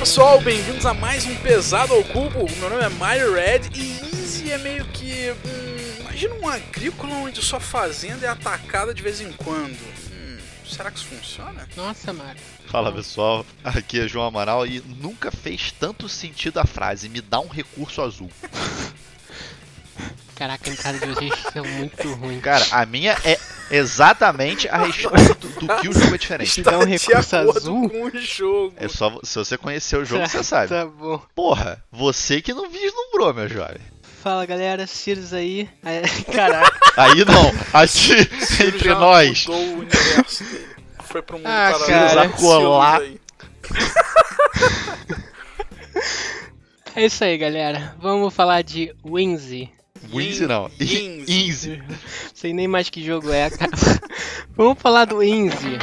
pessoal, bem-vindos a mais um Pesado ao Cubo. O meu nome é Mario Red e Easy é meio que. Hum, imagina um agrícola onde sua fazenda é atacada de vez em quando. Hum, será que isso funciona? Nossa, Mario. Fala pessoal, aqui é João Amaral e nunca fez tanto sentido a frase me dá um recurso azul. Caraca, a entrada de vocês é muito ruim. Cara, a minha é exatamente a respeito do que o jogo é diferente. dá um recurso azul? com o jogo. É só se você conhecer o jogo, você sabe. Tá bom. Porra, você que não vislumbrou, meu jovem. Fala galera, Sirius aí. É, Caraca. Aí não, aqui entre já nós. mudou o universo dele. Foi pro mundo Ah, cara. Colar. É isso aí, galera. Vamos falar de Winzy. Winzy não. Inzy. Inzy. Sei nem mais que jogo é, cara. Vamos falar do Winzy.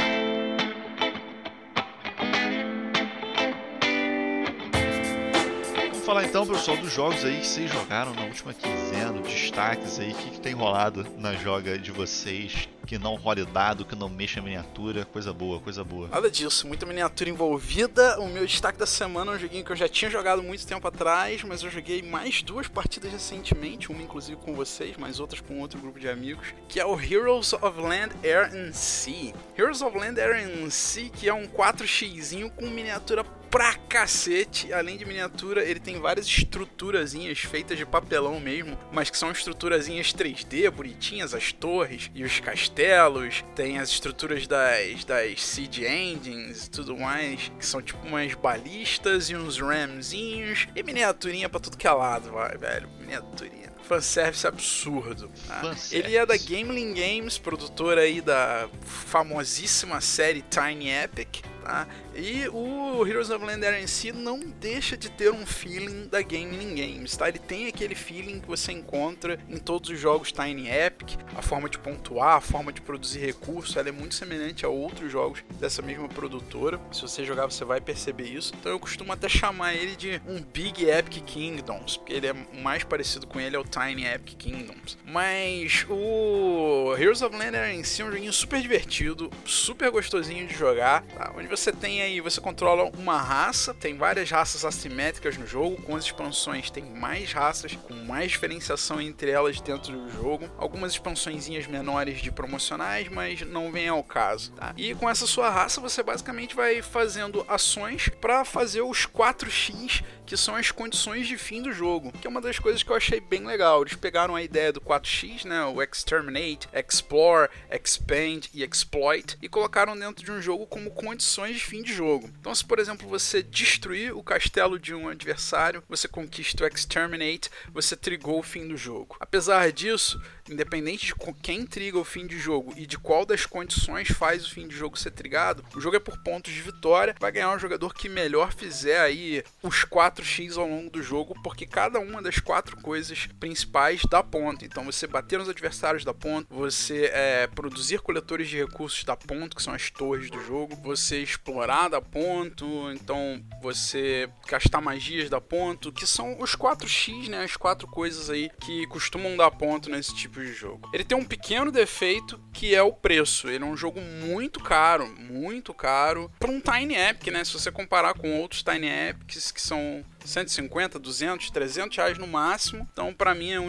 Vamos falar então, pessoal, dos jogos aí que vocês jogaram na última quinzena, destaques aí, o que, que tem rolado na joga de vocês, que não role dado, que não mexa miniatura, coisa boa, coisa boa. Nada disso, muita miniatura envolvida. O meu destaque da semana é um joguinho que eu já tinha jogado muito tempo atrás, mas eu joguei mais duas partidas recentemente, uma inclusive com vocês, mas outras com outro grupo de amigos, que é o Heroes of Land, Air and Sea. Heroes of Land, Air and Sea, que é um 4xzinho com miniatura pra cacete. Além de miniatura, ele tem várias estruturazinhas feitas de papelão mesmo, mas que são estruturazinhas 3D, bonitinhas, as torres e os castelos. Tem as estruturas das, das Siege Engines e tudo mais, que são tipo umas balistas e uns ramzinhos. E miniaturinha pra tudo que é lado, vai, velho. Miniaturinha. Fanservice absurdo. tá? Fanservice. Ele é da Gameling Games, produtora aí da famosíssima série Tiny Epic, tá? E o Heroes of Land em si não deixa de ter um feeling da Gameling Games, tá? Ele tem aquele feeling que você encontra em todos os jogos Tiny Epic, a forma de pontuar, a forma de produzir recursos, ela é muito semelhante a outros jogos dessa mesma produtora. Se você jogar, você vai perceber isso. Então eu costumo até chamar ele de um Big Epic Kingdoms, porque ele é mais parecido com ele é o Tiny Epic Kingdoms. Mas o Heroes of Land em si é um joguinho super divertido, super gostosinho de jogar, tá? onde você tem aí, você controla uma raça, tem várias raças assimétricas no jogo, com as expansões tem mais raças, com mais diferenciação entre elas dentro do jogo, algumas expansõezinhas menores de promocionais, mas não vem ao caso, tá? E com essa sua raça você basicamente vai fazendo ações para fazer os 4x que são as condições de fim do jogo, que é uma das coisas que eu achei bem legal. Eles pegaram a ideia do 4x, né, o Exterminate, Explore, Expand e Exploit, e colocaram dentro de um jogo como condições de fim de jogo. Então, se por exemplo você destruir o castelo de um adversário, você conquista o Exterminate, você trigou o fim do jogo. Apesar disso, independente de quem triga o fim de jogo e de qual das condições faz o fim de jogo ser trigado, o jogo é por pontos de vitória, vai ganhar um jogador que melhor fizer aí os 4x ao longo do jogo, porque cada uma das quatro coisas principais dá ponto. Então você bater nos adversários dá ponto, você é, produzir coletores de recursos dá ponto, que são as torres do jogo, você explorar dá ponto, então você gastar magias dá ponto, que são os 4x, né, as quatro coisas aí que costumam dar ponto nesse tipo de jogo. Ele tem um pequeno defeito que é o preço. Ele é um jogo muito caro, muito caro para um Tiny Epic, né? Se você comparar com outros Tiny Epics que são 150, 200, 300 reais no máximo. Então, pra mim, é o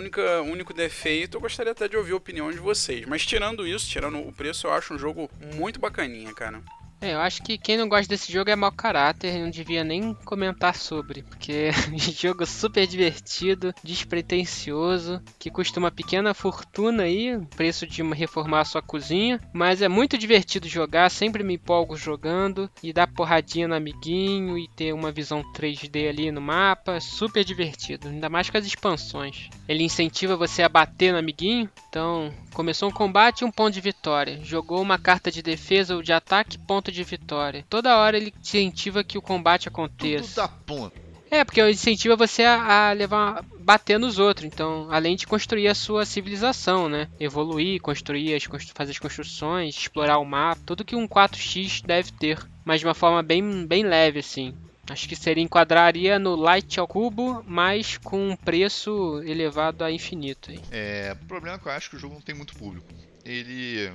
único defeito. Eu gostaria até de ouvir a opinião de vocês. Mas tirando isso, tirando o preço, eu acho um jogo muito bacaninha, cara. É, eu acho que quem não gosta desse jogo é mau caráter e não devia nem comentar sobre, porque é um jogo super divertido, despretensioso, que custa uma pequena fortuna aí, preço de reformar a sua cozinha, mas é muito divertido jogar, sempre me empolgo jogando e dar porradinha no amiguinho e ter uma visão 3D ali no mapa, super divertido, ainda mais com as expansões. Ele incentiva você a bater no amiguinho, então começou um combate, um ponto de vitória. Jogou uma carta de defesa ou de ataque, ponto de vitória. Toda hora ele incentiva que o combate Tudo aconteça. da ponta. É, porque incentiva você a, a levar bater nos outros, então, além de construir a sua civilização, né? Evoluir, construir, as, fazer as construções, explorar o mapa, tudo que um 4x deve ter, mas de uma forma bem, bem leve assim. Acho que seria enquadraria no light ao cubo, mas com um preço elevado a infinito. aí. É, o problema é que eu acho que o jogo não tem muito público. Ele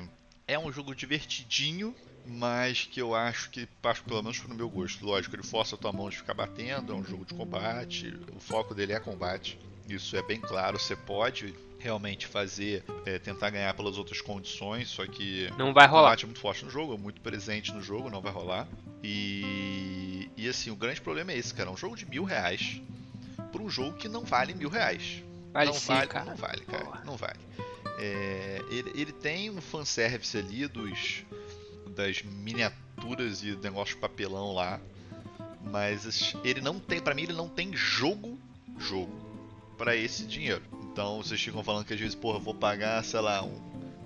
é um jogo divertidinho, mas que eu acho que passa pelo menos no meu gosto. Lógico, ele força a tua mão de ficar batendo, é um jogo de combate, o foco dele é combate. Isso é bem claro, você pode realmente fazer, é, tentar ganhar pelas outras condições, só que não vai rolar. O combate é muito forte no jogo, é muito presente no jogo, não vai rolar. E, e assim, o grande problema é esse, cara, é um jogo de mil reais por um jogo que não vale mil reais. Vale não sim, vale, cara. não vale, cara, não vale. É, ele, ele tem um fanservice ali dos das miniaturas e negócio de papelão lá. Mas ele não tem, para mim, ele não tem jogo, jogo para esse dinheiro. Então vocês ficam falando que às vezes, porra, vou pagar, sei lá, um,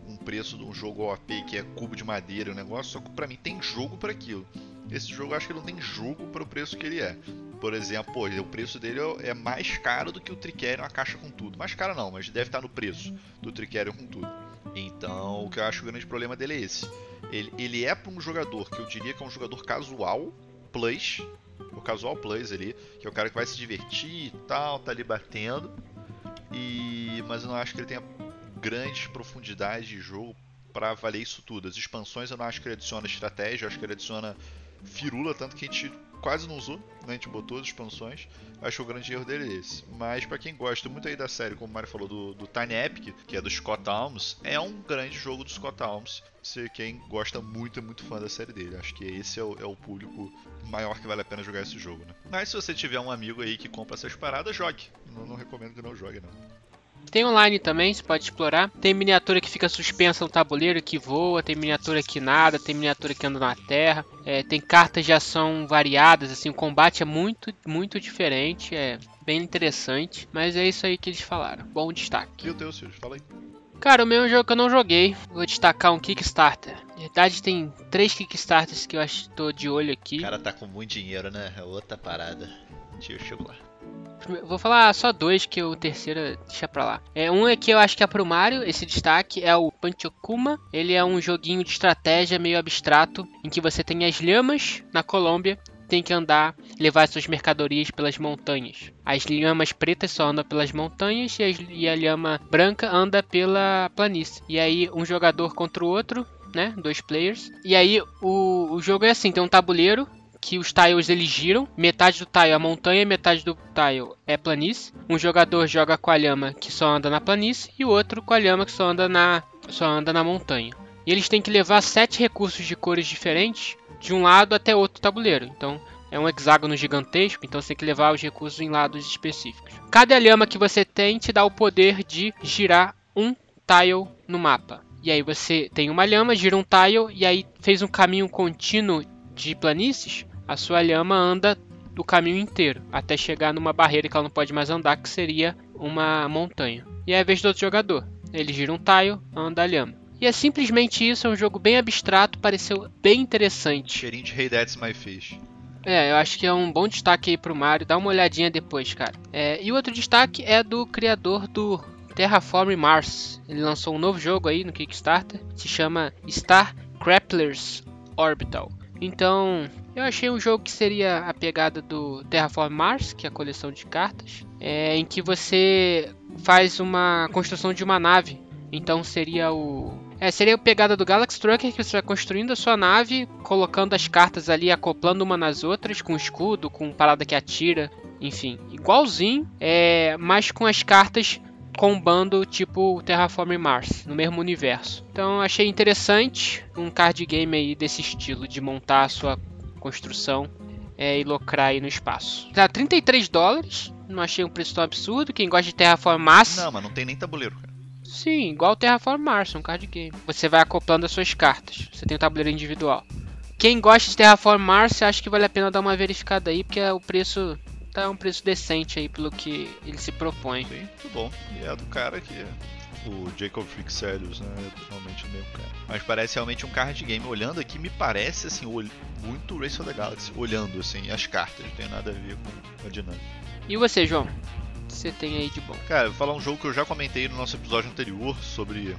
um preço de um jogo OP que é cubo de madeira, um negócio, só que pra mim tem jogo para aquilo. Esse jogo eu acho que não tem jogo para o preço que ele é. Por exemplo, pô, o preço dele é mais caro do que o Tricerion, a caixa com tudo. Mais caro não, mas deve estar no preço do Tricerion com tudo. Então, o que eu acho que o grande problema dele é esse. Ele, ele é para um jogador que eu diria que é um jogador casual, plus, o casual plus ali, que é o cara que vai se divertir e tal, tá ali batendo. E mas eu não acho que ele tenha grandes profundidades de jogo para valer isso tudo. As expansões eu não acho que ele adiciona estratégia, eu acho que ele adiciona firula, tanto que a gente quase não usou, né? a gente botou as expansões. Acho que o grande erro dele é esse. Mas para quem gosta muito aí da série, como o Mario falou, do, do Tiny Epic, que é do Scott Alms, é um grande jogo do Scott Alms. Se quem gosta muito, é muito fã da série dele. Acho que esse é o, é o público maior que vale a pena jogar esse jogo, né? Mas se você tiver um amigo aí que compra essas paradas, jogue. Não, não recomendo que não jogue, não. Tem online também, você pode explorar. Tem miniatura que fica suspensa no tabuleiro, que voa. Tem miniatura que nada. Tem miniatura que anda na terra. É, tem cartas de ação variadas. Assim, o combate é muito, muito diferente. É bem interessante. Mas é isso aí que eles falaram. Bom destaque. O teu, Silvio? Fala aí. Cara, o meu jogo que eu não joguei, vou destacar um Kickstarter. Na verdade, tem três Kickstarters que eu acho que tô de olho aqui. O cara tá com muito dinheiro, né? É outra parada. Deixa eu chegar lá. Vou falar só dois, que o terceiro deixa pra lá. É, um é que eu acho que é pro Mario, esse destaque é o Panchokuma. Ele é um joguinho de estratégia meio abstrato, em que você tem as lhamas na Colômbia tem que andar, levar suas mercadorias pelas montanhas. As lhamas pretas só andam pelas montanhas e, as, e a lhama branca anda pela planície. E aí um jogador contra o outro, né? Dois players. E aí o, o jogo é assim, tem um tabuleiro que os tiles eles giram. Metade do tile é montanha, metade do tile é planície. Um jogador joga com a lhama que só anda na planície e o outro com a lhama que só anda na, só anda na montanha. E eles têm que levar sete recursos de cores diferentes de um lado até outro tabuleiro. Então é um hexágono gigantesco, então você tem que levar os recursos em lados específicos. Cada lhama que você tem te dá o poder de girar um tile no mapa. E aí você tem uma lhama, gira um tile e aí fez um caminho contínuo de planícies, a sua lhama anda o caminho inteiro, até chegar numa barreira que ela não pode mais andar, que seria uma montanha. E é a vez do outro jogador. Ele gira um tile, anda a lhama. E é simplesmente isso, é um jogo bem abstrato, pareceu bem interessante. Cheirinho de Hey That's My Fish. É, eu acho que é um bom destaque aí pro Mario, dá uma olhadinha depois, cara. É, e o outro destaque é do criador do Terraform Mars. Ele lançou um novo jogo aí no Kickstarter, se chama Star Crapplers Orbital. Então, eu achei um jogo que seria a pegada do Terraform Mars, que é a coleção de cartas, é, em que você faz uma construção de uma nave. Então seria o é, seria a pegada do Galaxy Trucker que você vai construindo a sua nave, colocando as cartas ali, acoplando uma nas outras, com escudo, com parada que atira, enfim, igualzinho, é, mas com as cartas combando tipo Terraform Mars, no mesmo universo. Então achei interessante um card game aí desse estilo, de montar a sua construção é, e locrar aí no espaço. Tá 33 dólares, não achei um preço tão absurdo. Quem gosta de Terraform Mars. Não, mas não tem nem tabuleiro, cara. Sim, igual Terraform Mars, um card game. Você vai acoplando as suas cartas. Você tem um tabuleiro individual. Quem gosta de Terraform Mars, acho que vale a pena dar uma verificada aí, porque o preço tá um preço decente aí pelo que ele se propõe. Sim, muito bom. E é do cara que o Jacob Frixelius, né? O mesmo cara. Mas parece realmente um card game. Olhando aqui, me parece assim, muito Race of the Galaxy. Olhando assim, as cartas, não tem nada a ver com a dinâmica. E você, João? Você tem aí de bom? Cara, vou falar um jogo que eu já comentei no nosso episódio anterior sobre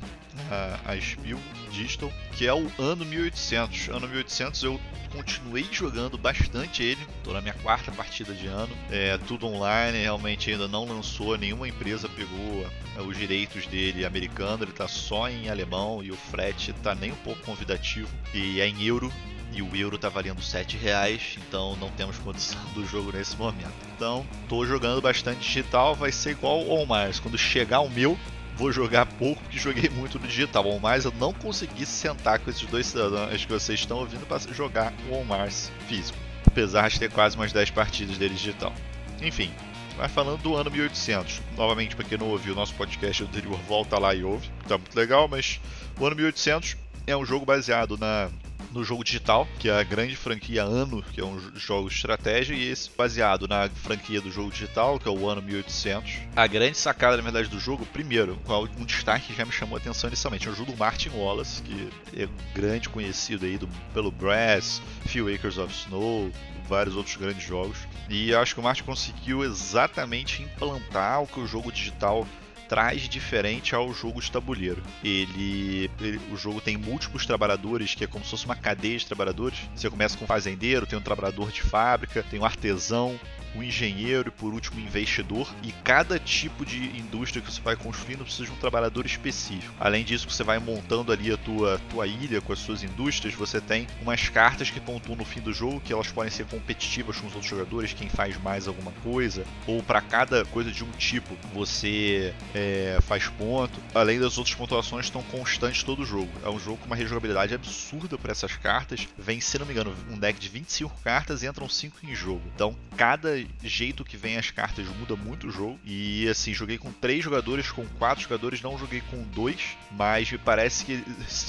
a, a Spiel Digital, que é o Ano 1800. Ano 1800 eu continuei jogando bastante ele, tô na minha quarta partida de ano, é tudo online, realmente ainda não lançou, nenhuma empresa pegou é, os direitos dele americano, ele tá só em alemão e o frete tá nem um pouco convidativo. E é em euro, e o euro tá valendo 7 reais, então não temos condição do jogo nesse momento. Então, tô jogando bastante digital, vai ser igual ao mais. Quando chegar o meu, vou jogar pouco, porque joguei muito no digital. O mais eu não consegui sentar com esses dois cidadãos que vocês estão ouvindo para jogar o On Mars físico. Apesar de ter quase umas 10 partidas dele digital. Enfim, vai falando do ano 1800. Novamente, para quem não ouviu o nosso podcast anterior, volta lá e ouve. Tá muito legal, mas o ano 1800 é um jogo baseado na no jogo digital, que é a grande franquia Ano, que é um jogo de estratégia, e esse baseado na franquia do jogo digital, que é o Ano 1800. A grande sacada, na verdade, do jogo, primeiro, um destaque que já me chamou a atenção inicialmente, é o jogo do Martin Wallace, que é grande conhecido aí do, pelo Brass, Few Acres of Snow, vários outros grandes jogos. E acho que o Martin conseguiu exatamente implantar o que o jogo digital traz diferente ao jogo de tabuleiro. Ele, ele, o jogo tem múltiplos trabalhadores, que é como se fosse uma cadeia de trabalhadores. Você começa com um fazendeiro, tem um trabalhador de fábrica, tem um artesão, o engenheiro e por último o investidor. E cada tipo de indústria que você vai construindo precisa de um trabalhador específico. Além disso, você vai montando ali a tua, tua ilha com as suas indústrias, você tem umas cartas que pontuam no fim do jogo, que elas podem ser competitivas com os outros jogadores, quem faz mais alguma coisa, ou para cada coisa de um tipo você é, faz ponto. Além das outras pontuações estão constantes todo o jogo. É um jogo com uma rejogabilidade absurda para essas cartas. Vem, se não me engano, um deck de 25 cartas e entram 5 em jogo. Então, cada jeito que vem as cartas muda muito o jogo. E assim, joguei com três jogadores, com quatro jogadores, não joguei com dois, mas me parece que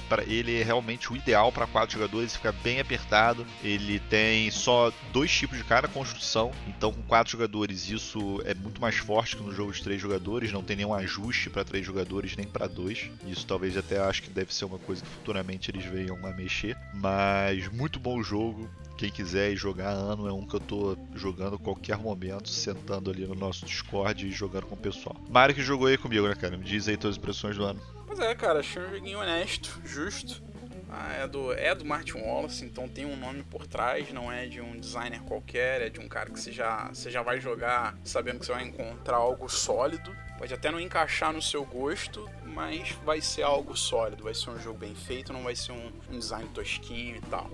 para ele é realmente o ideal para quatro jogadores, fica bem apertado. Ele tem só dois tipos de cara construção, então com quatro jogadores isso é muito mais forte que no jogo de três jogadores, não tem nenhum ajuste para três jogadores nem para dois. Isso talvez até acho que deve ser uma coisa que futuramente eles venham a mexer, mas muito bom jogo. Quem quiser jogar ano é um que eu tô jogando a qualquer momento, sentando ali no nosso Discord e jogando com o pessoal. Mário que jogou aí comigo, né, cara? Me diz aí tuas impressões do ano. Pois é, cara, achei um joguinho honesto, justo. Ah, é, do, é do Martin Wallace, então tem um nome por trás, não é de um designer qualquer, é de um cara que você já, você já vai jogar sabendo que você vai encontrar algo sólido. Pode até não encaixar no seu gosto, mas vai ser algo sólido, vai ser um jogo bem feito, não vai ser um, um design tosquinho e tal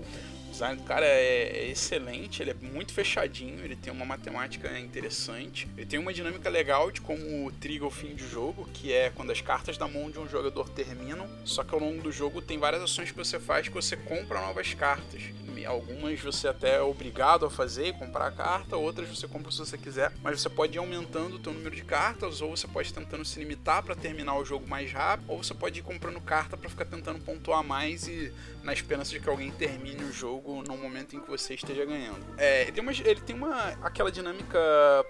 design do cara é, é, excelente, ele é muito fechadinho, ele tem uma matemática interessante, ele tem uma dinâmica legal de como triga o fim de jogo, que é quando as cartas da mão de um jogador terminam, só que ao longo do jogo tem várias ações que você faz que você compra novas cartas. Algumas você até é obrigado a fazer, comprar a carta, outras você compra se você quiser, mas você pode ir aumentando o seu número de cartas, ou você pode ir tentando se limitar para terminar o jogo mais rápido, ou você pode ir comprando carta para ficar tentando pontuar mais e na esperança de que alguém termine o jogo no momento em que você esteja ganhando. É, ele tem uma, ele tem uma aquela dinâmica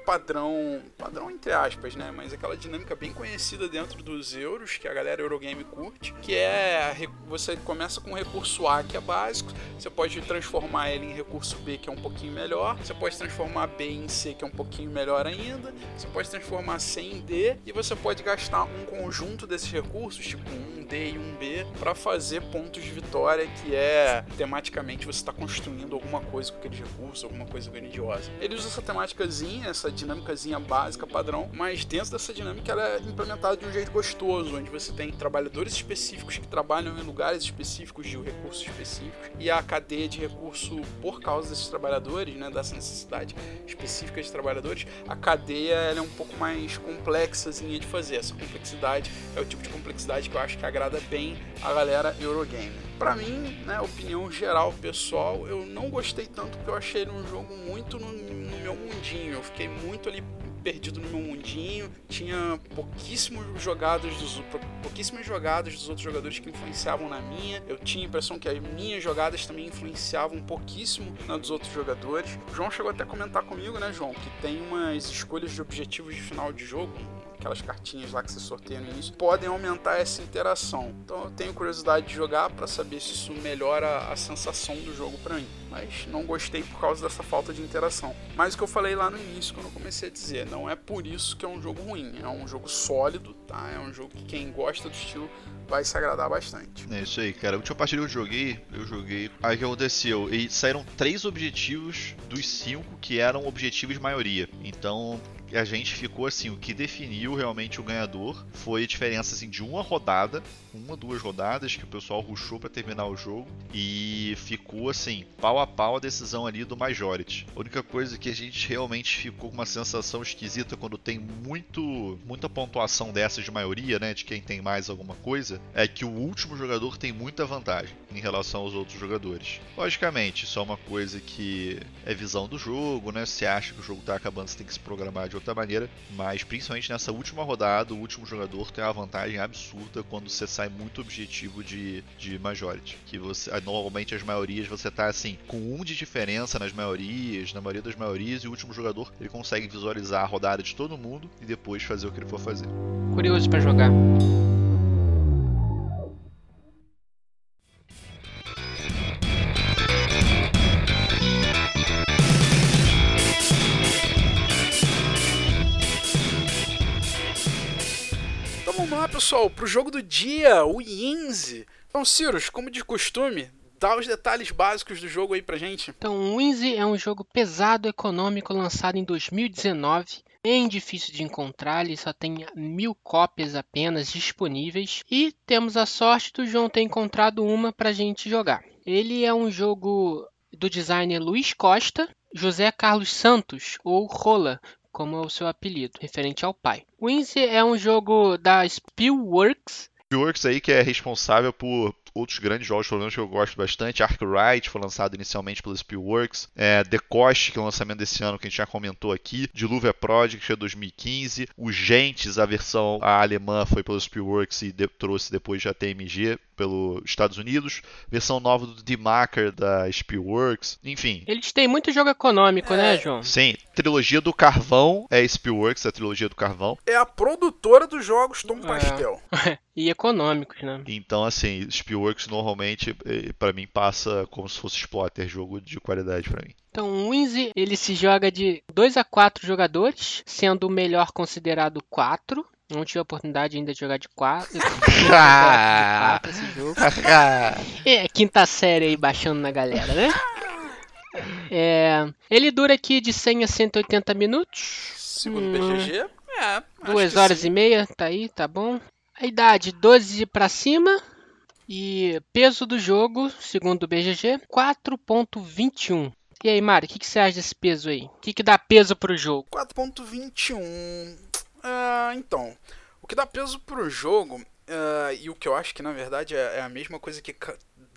padrão, padrão entre aspas, né? Mas aquela dinâmica bem conhecida dentro dos euros que a galera Eurogame curte, que é você começa com um recurso A que é básico, você pode transformar ele em recurso B que é um pouquinho melhor, você pode transformar B em C que é um pouquinho melhor ainda, você pode transformar C em D e você pode gastar um conjunto desses recursos, tipo um D e um B, para fazer pontos de vitória que é tematicamente você está construindo alguma coisa com aquele recurso, alguma coisa grandiosa. Ele usa essa temáticazinha, essa dinâmicazinha básica, padrão, mas dentro dessa dinâmica ela é implementada de um jeito gostoso, onde você tem trabalhadores específicos que trabalham em lugares específicos de recursos específicos e a cadeia de recurso por causa desses trabalhadores, né, dessa necessidade específica de trabalhadores, a cadeia é um pouco mais complexazinha de fazer. Essa complexidade é o tipo de complexidade que eu acho que agrada bem a galera Eurogame. Para mim, né, opinião geral pessoal, eu não gostei tanto porque eu achei ele um jogo muito no, no meu mundinho. Eu fiquei muito ali perdido no meu mundinho, tinha pouquíssimos jogadas dos pouquíssimas jogadas dos outros jogadores que influenciavam na minha. Eu tinha a impressão que as minhas jogadas também influenciavam pouquíssimo na dos outros jogadores. O João chegou até a comentar comigo, né, João, que tem umas escolhas de objetivos de final de jogo, aquelas cartinhas lá que você sorteia no início, podem aumentar essa interação. Então eu tenho curiosidade de jogar para saber se isso melhora a sensação do jogo para mim. Mas não gostei por causa dessa falta de interação. Mas o que eu falei lá no início, quando eu comecei a dizer, não é por isso que é um jogo ruim. É um jogo sólido, tá? É um jogo que quem gosta do estilo vai se agradar bastante. É isso aí, cara. A última partida que eu joguei, eu joguei. Aí o que aconteceu? E saíram três objetivos dos cinco que eram objetivos maioria. Então a gente ficou assim, o que definiu realmente o ganhador foi a diferença assim, de uma rodada, uma, duas rodadas que o pessoal rushou para terminar o jogo e ficou assim, pau a pau a decisão ali do Majority. A única coisa que a gente realmente ficou com uma sensação esquisita quando tem muito muita pontuação dessas de maioria, né, de quem tem mais alguma coisa, é que o último jogador tem muita vantagem em relação aos outros jogadores. Logicamente, isso é uma coisa que é visão do jogo, né? Se acha que o jogo tá acabando, você tem que se programar de outra maneira, mas principalmente nessa última rodada, o último jogador tem uma vantagem absurda quando você sai muito objetivo de, de majority. Que você normalmente as maiorias você tá assim, com um de diferença nas maiorias, na maioria das maiorias, e o último jogador ele consegue visualizar a rodada de todo mundo e depois fazer o que ele for fazer. Curioso para jogar. Pessoal, pro jogo do dia, o Yinze. Então, Cirus, como de costume, dá os detalhes básicos do jogo aí pra gente. Então, o Winzy é um jogo pesado econômico lançado em 2019. Bem difícil de encontrar, ele só tem mil cópias apenas disponíveis. E temos a sorte do João ter encontrado uma pra gente jogar. Ele é um jogo do designer Luiz Costa, José Carlos Santos, ou Rola, como é o seu apelido, referente ao pai. Winzy é um jogo da Spielworks. Spielworks aí que é responsável por outros grandes jogos, pelo menos que eu gosto bastante. Arkwright foi lançado inicialmente pelo Spielworks. É, The Cost, que é o lançamento desse ano que a gente já comentou aqui. Diluvia Project, que é 2015. O Gentes, a versão alemã, foi pelo Spielworks e de, trouxe depois já TMG pelos Estados Unidos, versão nova do D-Maker da Spielworks, enfim. Eles têm muito jogo econômico, né, é, né, João? Sim, trilogia do Carvão é Spielworks, a trilogia do Carvão. É a produtora dos jogos Tom é. Pastel. e econômicos, né? Então, assim, Spielworks normalmente, eh, para mim, passa como se fosse Splotter, jogo de qualidade para mim. Então, o Winzy, ele se joga de 2 a 4 jogadores, sendo o melhor considerado 4, não tive a oportunidade ainda de jogar de 4. de quatro esse jogo. é, quinta série aí baixando na galera, né? É, ele dura aqui de 100 a 180 minutos. Segundo o hum, BGG, é. Duas horas sim. e meia, tá aí, tá bom. A idade 12 para cima. E peso do jogo, segundo o BGG, 4.21. E aí, Mário, o que, que, você acha desse peso aí? O que, que dá peso pro jogo? 4.21 Uh, então, o que dá peso pro jogo, uh, e o que eu acho que na verdade é, é a mesma coisa que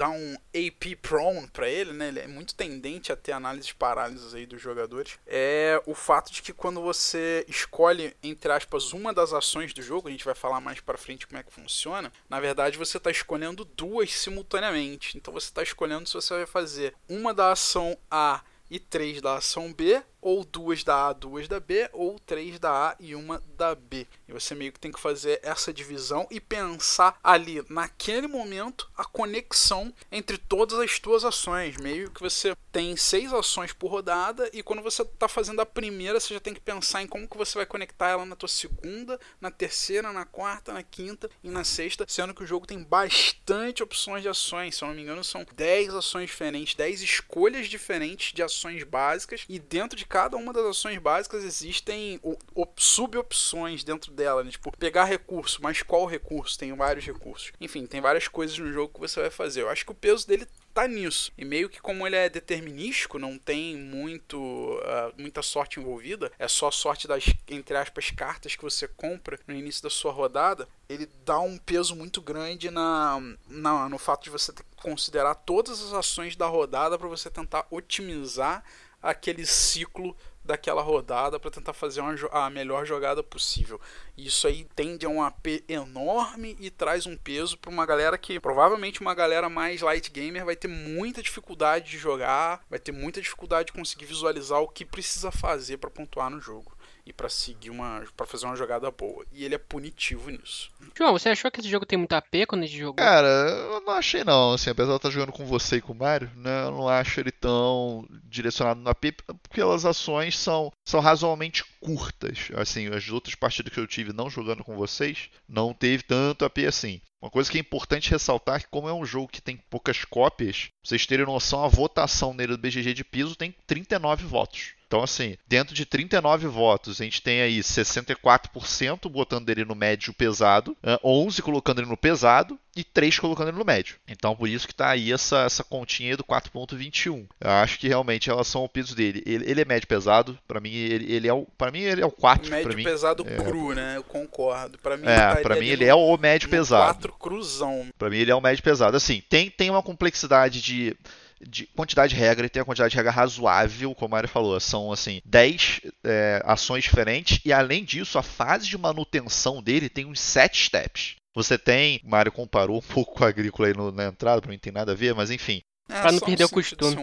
dá um AP prone para ele, né? Ele é muito tendente a ter análise de parálises aí dos jogadores. É o fato de que quando você escolhe, entre aspas, uma das ações do jogo, a gente vai falar mais para frente como é que funciona. Na verdade, você está escolhendo duas simultaneamente. Então você está escolhendo se você vai fazer uma da ação A e três da ação B ou duas da A, duas da B, ou três da A e uma da B. E você meio que tem que fazer essa divisão e pensar ali, naquele momento, a conexão entre todas as tuas ações. Meio que você tem seis ações por rodada e quando você está fazendo a primeira, você já tem que pensar em como que você vai conectar ela na tua segunda, na terceira, na quarta, na quinta e na sexta, sendo que o jogo tem bastante opções de ações. Se eu não me engano, são 10 ações diferentes, 10 escolhas diferentes de ações básicas e dentro de cada uma das ações básicas existem sub-opções dentro dela, né? Tipo, pegar recurso, mas qual recurso? Tem vários recursos. Enfim, tem várias coisas no jogo que você vai fazer. Eu acho que o peso dele tá nisso. E meio que como ele é determinístico, não tem muito uh, muita sorte envolvida, é só sorte das, entre aspas, cartas que você compra no início da sua rodada, ele dá um peso muito grande na, na no fato de você ter que considerar todas as ações da rodada para você tentar otimizar aquele ciclo daquela rodada para tentar fazer uma, a melhor jogada possível. Isso aí tende a um AP enorme e traz um peso para uma galera que provavelmente uma galera mais light gamer vai ter muita dificuldade de jogar, vai ter muita dificuldade de conseguir visualizar o que precisa fazer para pontuar no jogo. E para seguir uma para fazer uma jogada boa. E ele é punitivo nisso. João, você achou que esse jogo tem muito AP quando a gente jogou? Cara, eu não achei não, assim, apesar de eu estar jogando com você e com o Mario, né, eu não acho ele tão direcionado no AP, porque as ações são, são razoavelmente curtas. Assim, as outras partidas que eu tive não jogando com vocês, não teve tanto AP assim. Uma coisa que é importante ressaltar é que como é um jogo que tem poucas cópias, pra vocês terem noção, a votação nele do BGG de piso tem 39 votos. Então, assim, dentro de 39 votos, a gente tem aí 64% botando ele no médio pesado, 11 colocando ele no pesado e 3 colocando ele no médio. Então, por isso que tá aí essa, essa continha do 4.21. Eu acho que realmente em relação ao peso dele, ele, ele é médio pesado, para mim ele, ele é o para mim ele é o 4 Médio mim. pesado é... cru, né? Eu concordo. Para mim, é, para mim ele no, é o médio pesado. 4 cruzão. Para mim ele é o médio pesado. Assim, tem tem uma complexidade de de quantidade de regra, e tem uma quantidade de regra razoável, como a Mário falou, são assim 10 é, ações diferentes, e além disso, a fase de manutenção dele tem uns 7 steps. Você tem, o Mário comparou um pouco com a agrícola aí no, na entrada, para mim não tem nada a ver, mas enfim. É, para não perder o costume.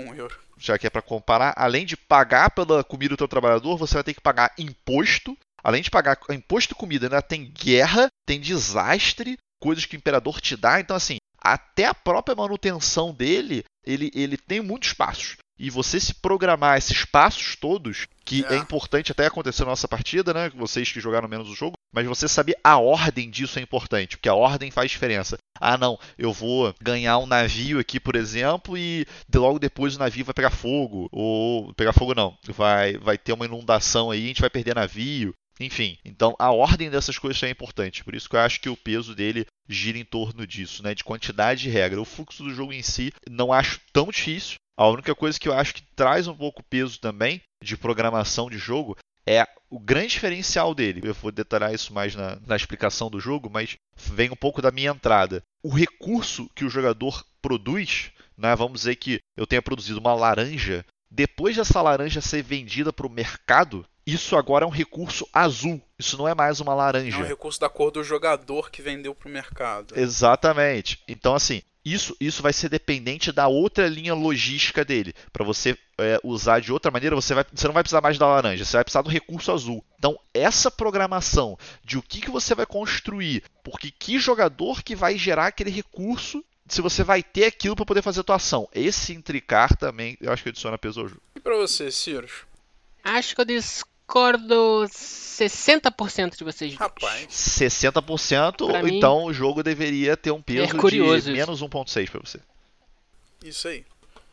Já que é para comparar, além de pagar pela comida do teu trabalhador, você vai ter que pagar imposto. Além de pagar imposto e comida, ainda tem guerra, tem desastre, coisas que o imperador te dá. Então, assim, até a própria manutenção dele, ele, ele tem muitos passos. E você se programar esses passos todos, que é. é. importante até acontecer na nossa partida, né? Vocês que jogaram menos o jogo, mas você saber a ordem disso é importante, porque a ordem faz diferença. Ah, não, eu vou ganhar um navio aqui, por exemplo, e logo depois o navio vai pegar fogo. Ou pegar fogo não, vai, vai ter uma inundação aí, a gente vai perder navio. Enfim, então a ordem dessas coisas é importante. Por isso que eu acho que o peso dele gira em torno disso, né? De quantidade de regra. O fluxo do jogo em si não acho tão difícil. A única coisa que eu acho que traz um pouco peso também de programação de jogo é o grande diferencial dele. Eu vou detalhar isso mais na, na explicação do jogo, mas vem um pouco da minha entrada. O recurso que o jogador produz, né? Vamos dizer que eu tenha produzido uma laranja. Depois dessa laranja ser vendida para o mercado, isso agora é um recurso azul. Isso não é mais uma laranja. É um recurso da cor do jogador que vendeu para o mercado. Exatamente. Então, assim, isso, isso vai ser dependente da outra linha logística dele. Para você é, usar de outra maneira, você, vai, você não vai precisar mais da laranja, você vai precisar do recurso azul. Então, essa programação de o que, que você vai construir, porque que jogador que vai gerar aquele recurso, se você vai ter aquilo para poder fazer a tua ação. Esse intricar também, eu acho que adiciona peso ao jogo. E para você, Ciro? Acho que eu discordo 60% de vocês. Rapaz. 60%, pra então mim, o jogo deveria ter um peso é de menos 1.6 para você. Isso aí.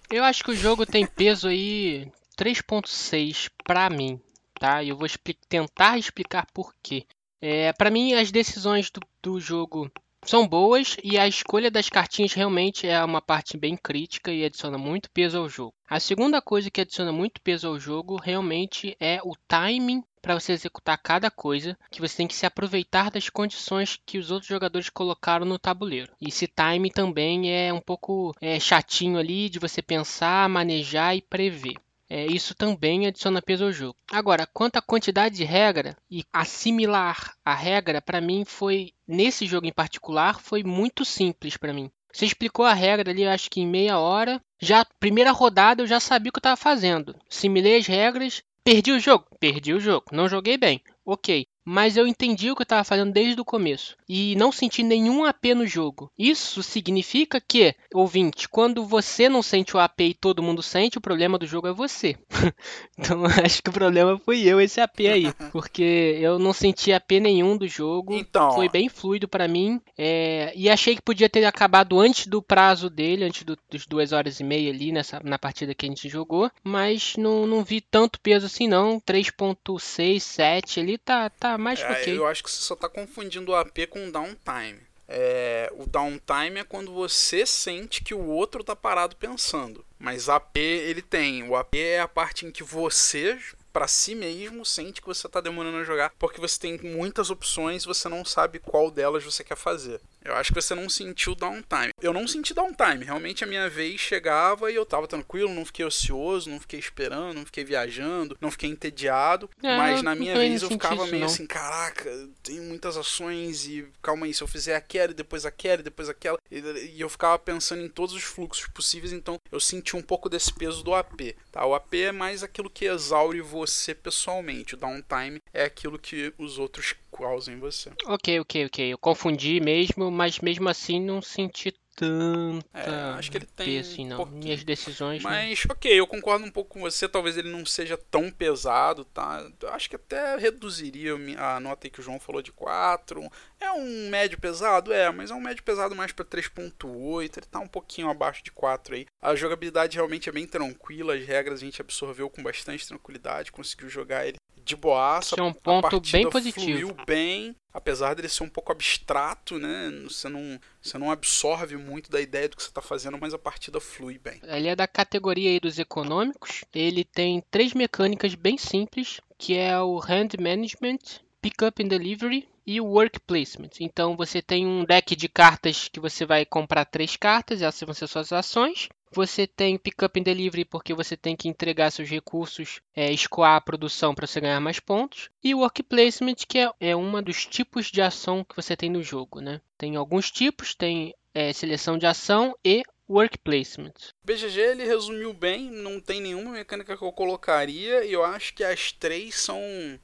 Eu acho que o jogo tem peso aí 3.6 para mim, tá? E eu vou tentar explicar por quê. É, para mim, as decisões do, do jogo são boas e a escolha das cartinhas realmente é uma parte bem crítica e adiciona muito peso ao jogo. A segunda coisa que adiciona muito peso ao jogo realmente é o timing para você executar cada coisa, que você tem que se aproveitar das condições que os outros jogadores colocaram no tabuleiro. E esse time também é um pouco é, chatinho ali de você pensar, manejar e prever. É, isso também adiciona peso ao jogo. Agora, quanto à quantidade de regra e assimilar a regra, para mim foi nesse jogo em particular foi muito simples para mim. Você explicou a regra ali, acho que em meia hora. Já primeira rodada eu já sabia o que eu estava fazendo. Similei as regras, perdi o jogo, perdi o jogo, não joguei bem. Ok, mas eu entendi o que eu estava fazendo desde o começo e não senti nenhum AP no jogo. Isso significa que, ouvinte, quando você não sente o AP e todo mundo sente, o problema do jogo é você. então acho que o problema foi eu esse AP aí, porque eu não senti AP nenhum do jogo. Então, foi bem fluido para mim é... e achei que podia ter acabado antes do prazo dele, antes do, dos duas horas e meia ali nessa na partida que a gente jogou, mas não, não vi tanto peso assim não. 3.6, 7 ali tá tá mais é, ok. Eu acho que você só está confundindo o AP com o downtime. É, o downtime é quando você sente que o outro está parado pensando. Mas AP ele tem. O AP é a parte em que você, para si mesmo, sente que você está demorando a jogar, porque você tem muitas opções e você não sabe qual delas você quer fazer. Eu acho que você não sentiu downtime. Eu não senti downtime. Realmente a minha vez chegava e eu tava tranquilo, não fiquei ocioso, não fiquei esperando, não fiquei viajando, não fiquei entediado. É, mas na minha vez eu ficava isso, meio não. assim, caraca, tem muitas ações e calma aí, se eu fizer aquela e depois aquela e depois aquela. E, e eu ficava pensando em todos os fluxos possíveis, então eu senti um pouco desse peso do AP. Tá? O AP é mais aquilo que exaure você pessoalmente. O downtime é aquilo que os outros causam em você. Ok, ok, ok. Eu confundi mesmo, mas mesmo assim não senti tanta É, acho que ele tem peso assim, não. pouquinho. Minhas decisões. né? Mas, ok, eu concordo um pouco com você. Talvez ele não seja tão pesado, tá? Eu Acho que até reduziria a nota aí que o João falou de 4. É um médio pesado? É, mas é um médio pesado mais pra 3.8. Ele tá um pouquinho abaixo de 4 aí. A jogabilidade realmente é bem tranquila. As regras a gente absorveu com bastante tranquilidade. Conseguiu jogar ele de boaça. Isso é um ponto bem positivo. Fluiu bem, apesar dele ser um pouco abstrato, né? Você não, você não absorve muito da ideia do que você está fazendo, mas a partida flui bem. Ele é da categoria aí dos econômicos. Ele tem três mecânicas bem simples, que é o Hand Management, Pick Up and Delivery e o Work Placement. Então você tem um deck de cartas que você vai comprar três cartas, essas vão ser suas ações. Você tem Pick Up and Delivery porque você tem que entregar seus recursos, é, escoar a produção para você ganhar mais pontos. E o Work Placement, que é, é uma dos tipos de ação que você tem no jogo. Né? Tem alguns tipos, tem é, seleção de ação e Work Placement. BGG ele resumiu bem, não tem nenhuma mecânica que eu colocaria, e eu acho que as três são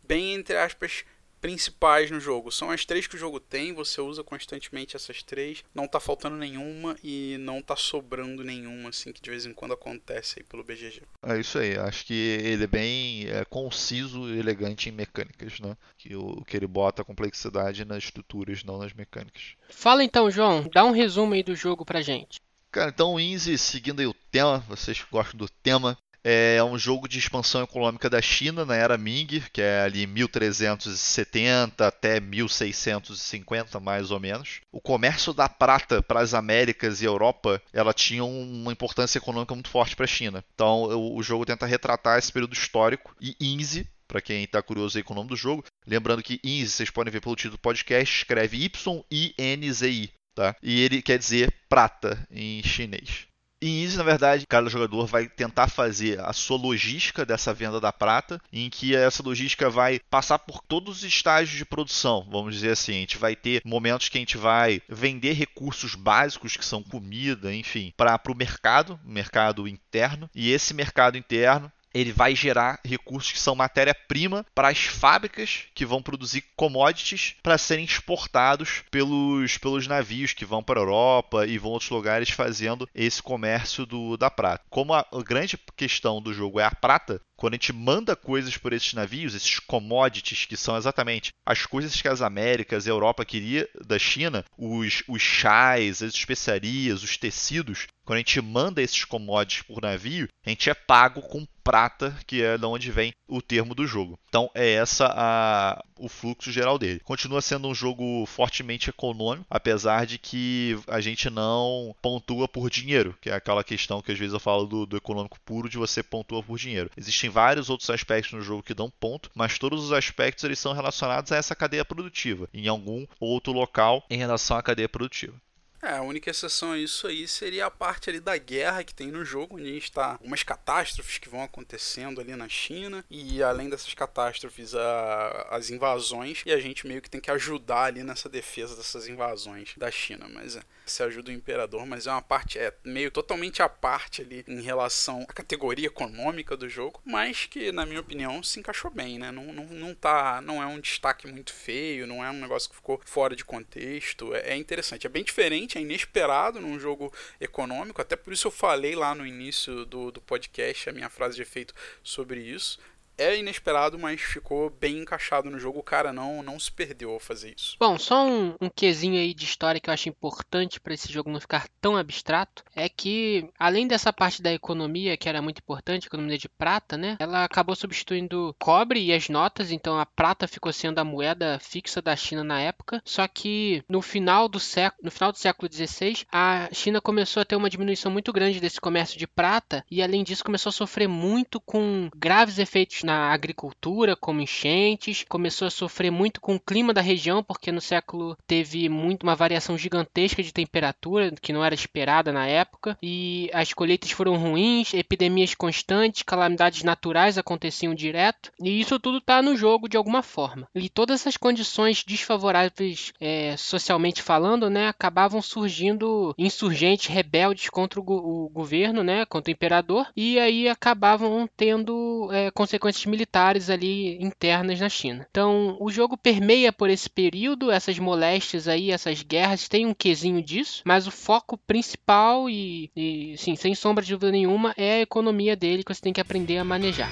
bem, entre aspas, principais no jogo. São as três que o jogo tem, você usa constantemente essas três, não tá faltando nenhuma e não tá sobrando nenhuma, assim, que de vez em quando acontece aí pelo BGG. É isso aí, acho que ele é bem é, conciso e elegante em mecânicas, né? Que o que ele bota a complexidade nas estruturas, não nas mecânicas. Fala então, João, dá um resumo aí do jogo pra gente. Cara, então o Inzi, seguindo aí o tema, vocês que gostam do tema, é um jogo de expansão econômica da China na era Ming, que é ali 1370 até 1650 mais ou menos. O comércio da prata para as Américas e Europa, ela tinha uma importância econômica muito forte para a China. Então o, jogo tenta retratar esse período histórico e Inzi para quem está curioso aí com o nome do jogo. Lembrando que Inzi, vocês podem ver pelo título do podcast, escreve Y-I-N-Z-I, tá? E ele quer dizer prata em chinês. Em Easy, na verdade, cada jogador vai tentar fazer a sua logística dessa venda da prata, em que essa logística vai passar por todos os estágios de produção, vamos dizer assim. A gente vai ter momentos que a gente vai vender recursos básicos, que são comida, enfim, para o mercado, mercado interno, e esse mercado interno ele vai gerar recursos que são matéria-prima para as fábricas que vão produzir commodities para serem exportados pelos, pelos navios que vão para a Europa e vão a outros lugares fazendo esse comércio do, da prata. Como a, a grande questão do jogo é a prata, quando a gente manda coisas por esses navios, esses commodities, que são exatamente as coisas que as Américas e a Europa queria da China, os, os chás, as especiarias, os tecidos, quando a gente manda esses commodities por navio, a gente é pago com prata, que é de onde vem o termo do jogo. Então é essa a, o fluxo geral dele. Continua sendo um jogo fortemente econômico, apesar de que a gente não pontua por dinheiro, que é aquela questão que às vezes eu falo do, do econômico puro de você pontua por dinheiro. Existem vários outros aspectos no jogo que dão ponto, mas todos os aspectos eles são relacionados a essa cadeia produtiva, em algum outro local em relação à cadeia produtiva. É, a única exceção a isso aí seria a parte ali da guerra que tem no jogo, onde a gente tá umas catástrofes que vão acontecendo ali na China, e além dessas catástrofes, a, as invasões, e a gente meio que tem que ajudar ali nessa defesa dessas invasões da China, mas é, se ajuda o imperador, mas é uma parte, é meio totalmente à parte ali em relação à categoria econômica do jogo, mas que, na minha opinião, se encaixou bem, né? Não, não, não tá, não é um destaque muito feio, não é um negócio que ficou fora de contexto, é, é interessante, é bem diferente, é inesperado num jogo econômico, até por isso eu falei lá no início do, do podcast a minha frase de efeito sobre isso. É inesperado, mas ficou bem encaixado no jogo. O cara não, não se perdeu ao fazer isso. Bom, só um, um quesinho aí de história que eu acho importante para esse jogo não ficar tão abstrato é que, além dessa parte da economia, que era muito importante, economia de prata, né? Ela acabou substituindo cobre e as notas, então a prata ficou sendo a moeda fixa da China na época. Só que no final do século, no final do século XVI, a China começou a ter uma diminuição muito grande desse comércio de prata e, além disso, começou a sofrer muito com graves efeitos na agricultura, como enchentes, começou a sofrer muito com o clima da região, porque no século teve muito uma variação gigantesca de temperatura que não era esperada na época, e as colheitas foram ruins, epidemias constantes, calamidades naturais aconteciam direto, e isso tudo está no jogo de alguma forma. E todas essas condições desfavoráveis é, socialmente falando, né, acabavam surgindo insurgentes rebeldes contra o, o, governo, né, contra o imperador, e aí acabavam tendo é, consequências militares ali internas na China. Então, o jogo permeia por esse período, essas moléstias aí, essas guerras, tem um quesinho disso, mas o foco principal e, e sim, sem sombra de dúvida nenhuma, é a economia dele que você tem que aprender a manejar.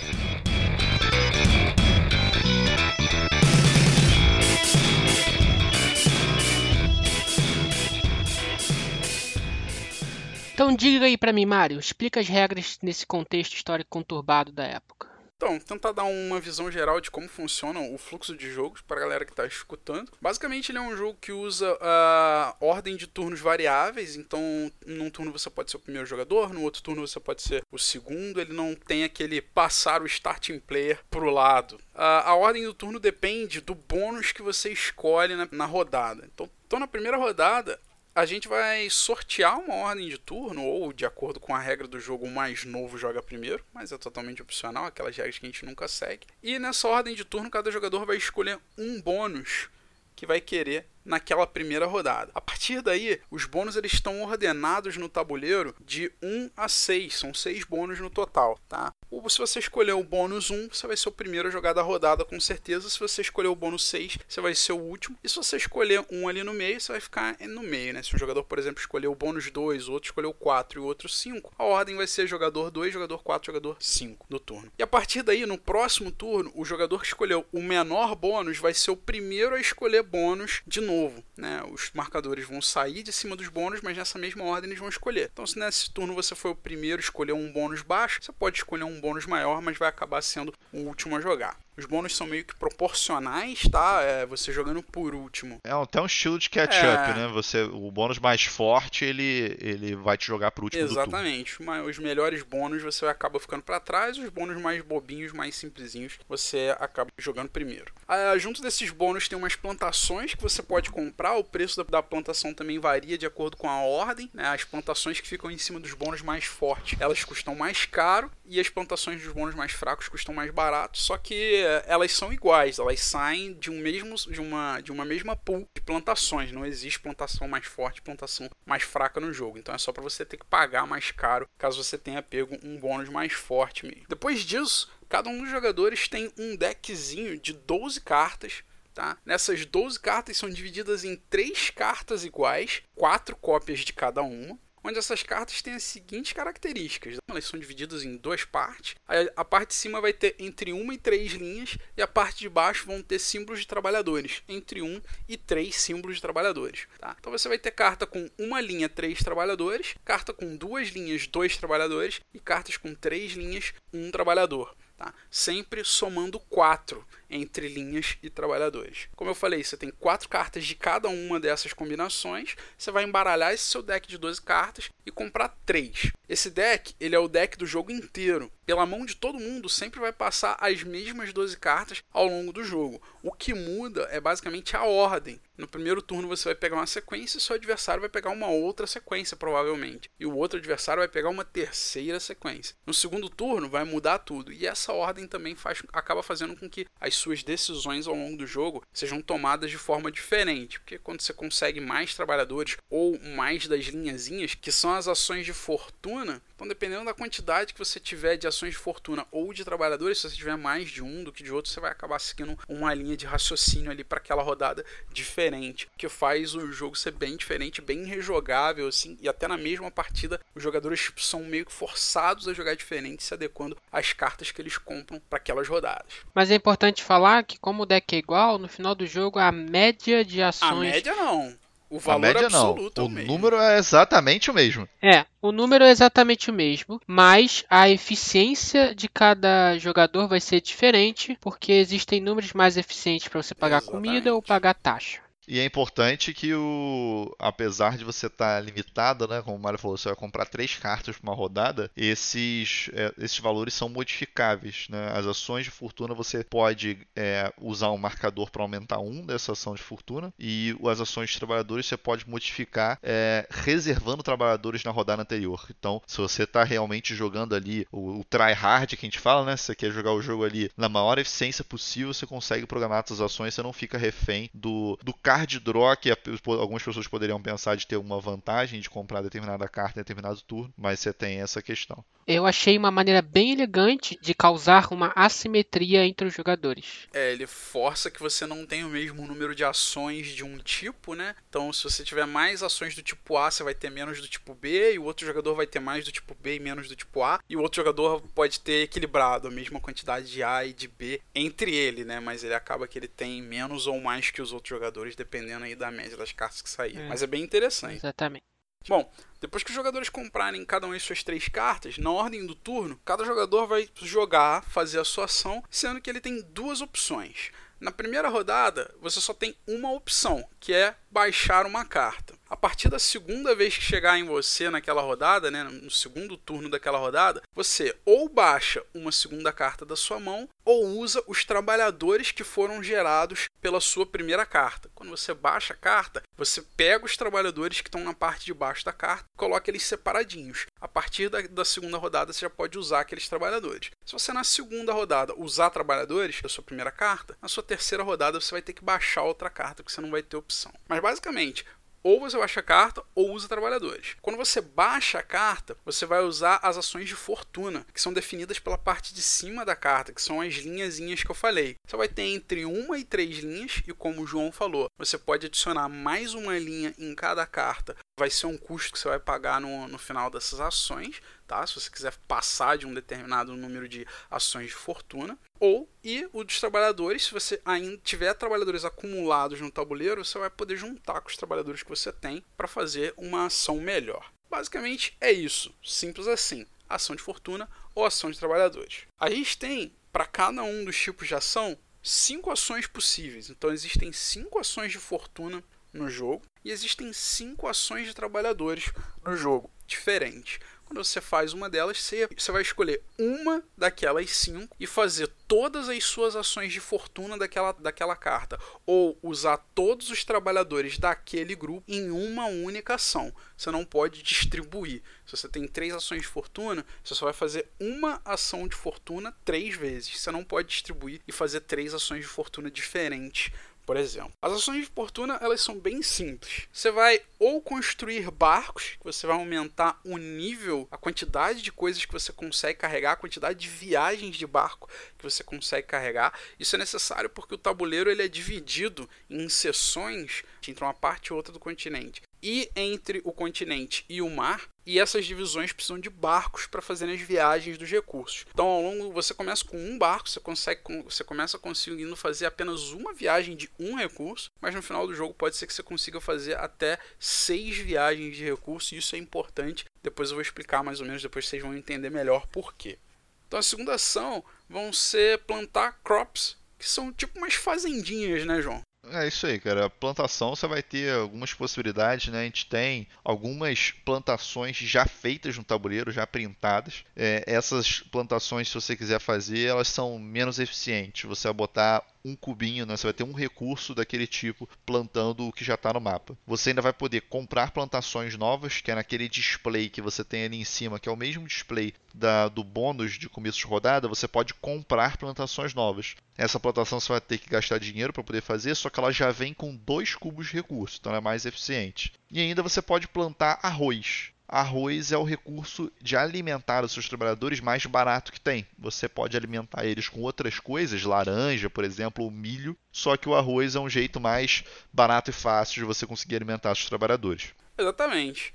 Então diga aí para mim, Mário, explica as regras nesse contexto histórico conturbado da época. Então, tentar dar uma visão geral de como funciona o fluxo de jogos para a galera que está escutando. Basicamente, ele é um jogo que usa a ordem de turnos variáveis. Então, num turno você pode ser o primeiro jogador, no outro turno você pode ser o segundo. Ele não tem aquele passar o starting player pro lado. A, a ordem do turno depende do bônus que você escolhe na, na rodada. Então, então, na primeira rodada, a gente vai sortear uma ordem de turno, ou de acordo com a regra do jogo, o mais novo joga primeiro, mas é totalmente opcional, aquelas regras que a gente nunca segue. E nessa ordem de turno, cada jogador vai escolher um bônus que vai querer naquela primeira rodada. A partir daí, os bônus eles estão ordenados no tabuleiro de 1 a 6, são 6 bônus no total, tá? Se você escolher o bônus 1, você vai ser o primeiro a jogar da rodada com certeza. Se você escolher o bônus 6, você vai ser o último. E se você escolher um ali no meio, você vai ficar no meio, né? Se um jogador, por exemplo, escolher o bônus 2, o outro escolher o 4 e o outro 5, a ordem vai ser jogador 2, jogador 4, jogador 5 do turno. E a partir daí, no próximo turno, o jogador que escolheu o menor bônus vai ser o primeiro a escolher bônus de novo, né? Os marcadores vão sair de cima dos bônus, mas nessa mesma ordem eles vão escolher. Então, se nesse turno você foi o primeiro a escolher um bônus baixo, você pode escolher um bônus maior, mas vai acabar sendo o último a jogar. Os bônus são meio que proporcionais, tá? É, você jogando por último. É até um estilo de catch-up, é... né? Você, o bônus mais forte, ele, ele vai te jogar pro último Exatamente. Os melhores bônus você acaba ficando para trás, os bônus mais bobinhos, mais simplesinhos, você acaba jogando primeiro. Ah, junto desses bônus tem umas plantações que você pode comprar, o preço da, da plantação também varia de acordo com a ordem, né? As plantações que ficam em cima dos bônus mais fortes, elas custam mais caro, e as plantações dos bônus mais fracos custam mais barato, só que elas são iguais, elas saem de um mesmo de uma de uma mesma pool de plantações, não existe plantação mais forte, plantação mais fraca no jogo. Então é só para você ter que pagar mais caro caso você tenha pego um bônus mais forte mesmo. Depois disso, cada um dos jogadores tem um deckzinho de 12 cartas Tá? Nessas 12 cartas são divididas em três cartas iguais, quatro cópias de cada uma onde essas cartas têm as seguintes características. Elas são divididas em duas partes. A, parte de cima vai ter entre uma e três linhas e a parte de baixo vão ter símbolos de trabalhadores, entre um e três símbolos de trabalhadores. Tá? Então você vai ter carta com uma linha, três trabalhadores, carta com duas linhas, dois trabalhadores e cartas com três linhas, um trabalhador. Tá? Sempre somando quatro entre linhas e trabalhadores. Como eu falei, você tem quatro cartas de cada uma dessas combinações. Você vai embaralhar esse seu deck de 12 cartas e comprar três. Esse deck, ele é o deck do jogo inteiro. Pela mão de todo mundo, sempre vai passar as mesmas 12 cartas ao longo do jogo. O que muda é basicamente a ordem. No primeiro turno você vai pegar uma sequência e seu adversário vai pegar uma outra sequência, provavelmente. E o outro adversário vai pegar uma terceira sequência. No segundo turno vai mudar tudo. E essa ordem também faz, acaba fazendo com que as suas decisões ao longo do jogo sejam tomadas de forma diferente, porque quando você consegue mais trabalhadores ou mais das linhazinhas, que são as ações de fortuna, então dependendo da quantidade que você tiver de ações de fortuna ou de trabalhadores, se você tiver mais de um do que de outro, você vai acabar seguindo uma linha de raciocínio ali para aquela rodada diferente, que faz o jogo ser bem diferente, bem rejogável assim, e até na mesma partida os jogadores são meio que forçados a jogar diferente, se adequando às cartas que eles compram para aquelas rodadas. Mas é importante falar que, como o deck é igual, no final do jogo a média de ações. A média não. O valor a média absoluto não. É o, o número é exatamente o mesmo. É, o número é exatamente o mesmo, mas a eficiência de cada jogador vai ser diferente, porque existem números mais eficientes para você pagar exatamente. comida ou pagar taxa. E é importante que o. Apesar de você estar tá limitado, né? Como o Mário falou, você vai comprar três cartas para uma rodada, esses, é, esses valores são modificáveis. Né? As ações de fortuna você pode é, usar um marcador para aumentar um dessa ação de fortuna. E as ações de trabalhadores você pode modificar é, reservando trabalhadores na rodada anterior. Então, se você está realmente jogando ali o, o try hard que a gente fala, né? Se você quer jogar o jogo ali na maior eficiência possível, você consegue programar suas ações, você não fica refém do, do card draw, que algumas pessoas poderiam pensar de ter uma vantagem de comprar determinada carta em determinado turno, mas você tem essa questão. Eu achei uma maneira bem elegante de causar uma assimetria entre os jogadores. É, ele força que você não tenha o mesmo número de ações de um tipo, né? Então, se você tiver mais ações do tipo A, você vai ter menos do tipo B, e o outro jogador vai ter mais do tipo B e menos do tipo A, e o outro jogador pode ter equilibrado a mesma quantidade de A e de B entre ele, né? Mas ele acaba que ele tem menos ou mais que os outros jogadores, dependendo aí da média das cartas que saíram. É. Mas é bem interessante. Exatamente. Bom, depois que os jogadores comprarem cada um de suas três cartas, na ordem do turno, cada jogador vai jogar, fazer a sua ação, sendo que ele tem duas opções. Na primeira rodada, você só tem uma opção, que é baixar uma carta. A partir da segunda vez que chegar em você naquela rodada, né, no segundo turno daquela rodada, você ou baixa uma segunda carta da sua mão ou usa os trabalhadores que foram gerados pela sua primeira carta. Quando você baixa a carta, você pega os trabalhadores que estão na parte de baixo da carta e coloca eles separadinhos. A partir da, da segunda rodada, você já pode usar aqueles trabalhadores. Se você na segunda rodada usar trabalhadores da sua primeira carta, na sua terceira rodada você vai ter que baixar outra carta, porque você não vai ter opção. Mas basicamente, ou você baixa a carta ou usa trabalhadores. Quando você baixa a carta, você vai usar as ações de fortuna, que são definidas pela parte de cima da carta, que são as linhazinhas que eu falei. Você vai ter entre uma e três linhas, e como o João falou, você pode adicionar mais uma linha em cada carta. Vai ser um custo que você vai pagar no, no final dessas ações tá? Se você quiser passar de um determinado número de ações de fortuna. Ou, e o dos trabalhadores, se você ainda tiver trabalhadores acumulados no tabuleiro, você vai poder juntar com os trabalhadores que você tem para fazer uma ação melhor. Basicamente é isso, simples assim: ação de fortuna ou ação de trabalhadores. A gente tem, para cada um dos tipos de ação, cinco ações possíveis. Então existem cinco ações de fortuna no jogo e existem cinco ações de trabalhadores no jogo, diferentes. Quando você faz uma delas, você, você vai escolher uma daquelas cinco e fazer todas as suas ações de fortuna daquela, daquela carta. Ou usar todos os trabalhadores daquele grupo em uma única ação. Você não pode distribuir. Se você tem três ações de fortuna, você só vai fazer uma ação de fortuna três vezes. Você não pode distribuir e fazer três ações de fortuna diferentes por exemplo. As ações de fortuna elas são bem simples. Você vai ou construir barcos, que você vai aumentar o nível, a quantidade de coisas que você consegue carregar, a quantidade de viagens de barco que você consegue carregar. Isso é necessário porque o tabuleiro ele é dividido em seções entre uma parte e outra do continente e entre o continente e o mar, e essas divisões precisam de barcos para fazerem as viagens dos recursos. Então, ao longo você começa com um barco, você consegue você começa conseguindo fazer apenas uma viagem de um recurso, mas no final do jogo pode ser que você consiga fazer até seis viagens de recurso, e isso é importante. Depois eu vou explicar mais ou menos, depois vocês vão entender melhor por quê. Então, a segunda ação vão ser plantar crops, que são tipo umas fazendinhas, né, João? É isso aí, cara. Plantação você vai ter algumas possibilidades, né? A gente tem algumas plantações já feitas no tabuleiro, já printadas. É, essas plantações, se você quiser fazer, elas são menos eficientes. Você vai botar um cubinho, né? Você vai ter um recurso daquele tipo plantando o que já está no mapa. Você ainda vai poder comprar plantações novas, que é naquele display que você tem ali em cima, que é o mesmo display da, do bônus de começo de rodada, você pode comprar plantações novas. Essa plantação você vai ter que gastar dinheiro para poder fazer, só que ela já vem com dois cubos de recurso, então ela é mais eficiente. E ainda você pode plantar arroz arroz é o recurso de alimentar os seus trabalhadores mais barato que tem. Você pode alimentar eles com outras coisas, laranja, por exemplo, ou milho, só que o arroz é um jeito mais barato e fácil de você conseguir alimentar os seus trabalhadores. Exatamente.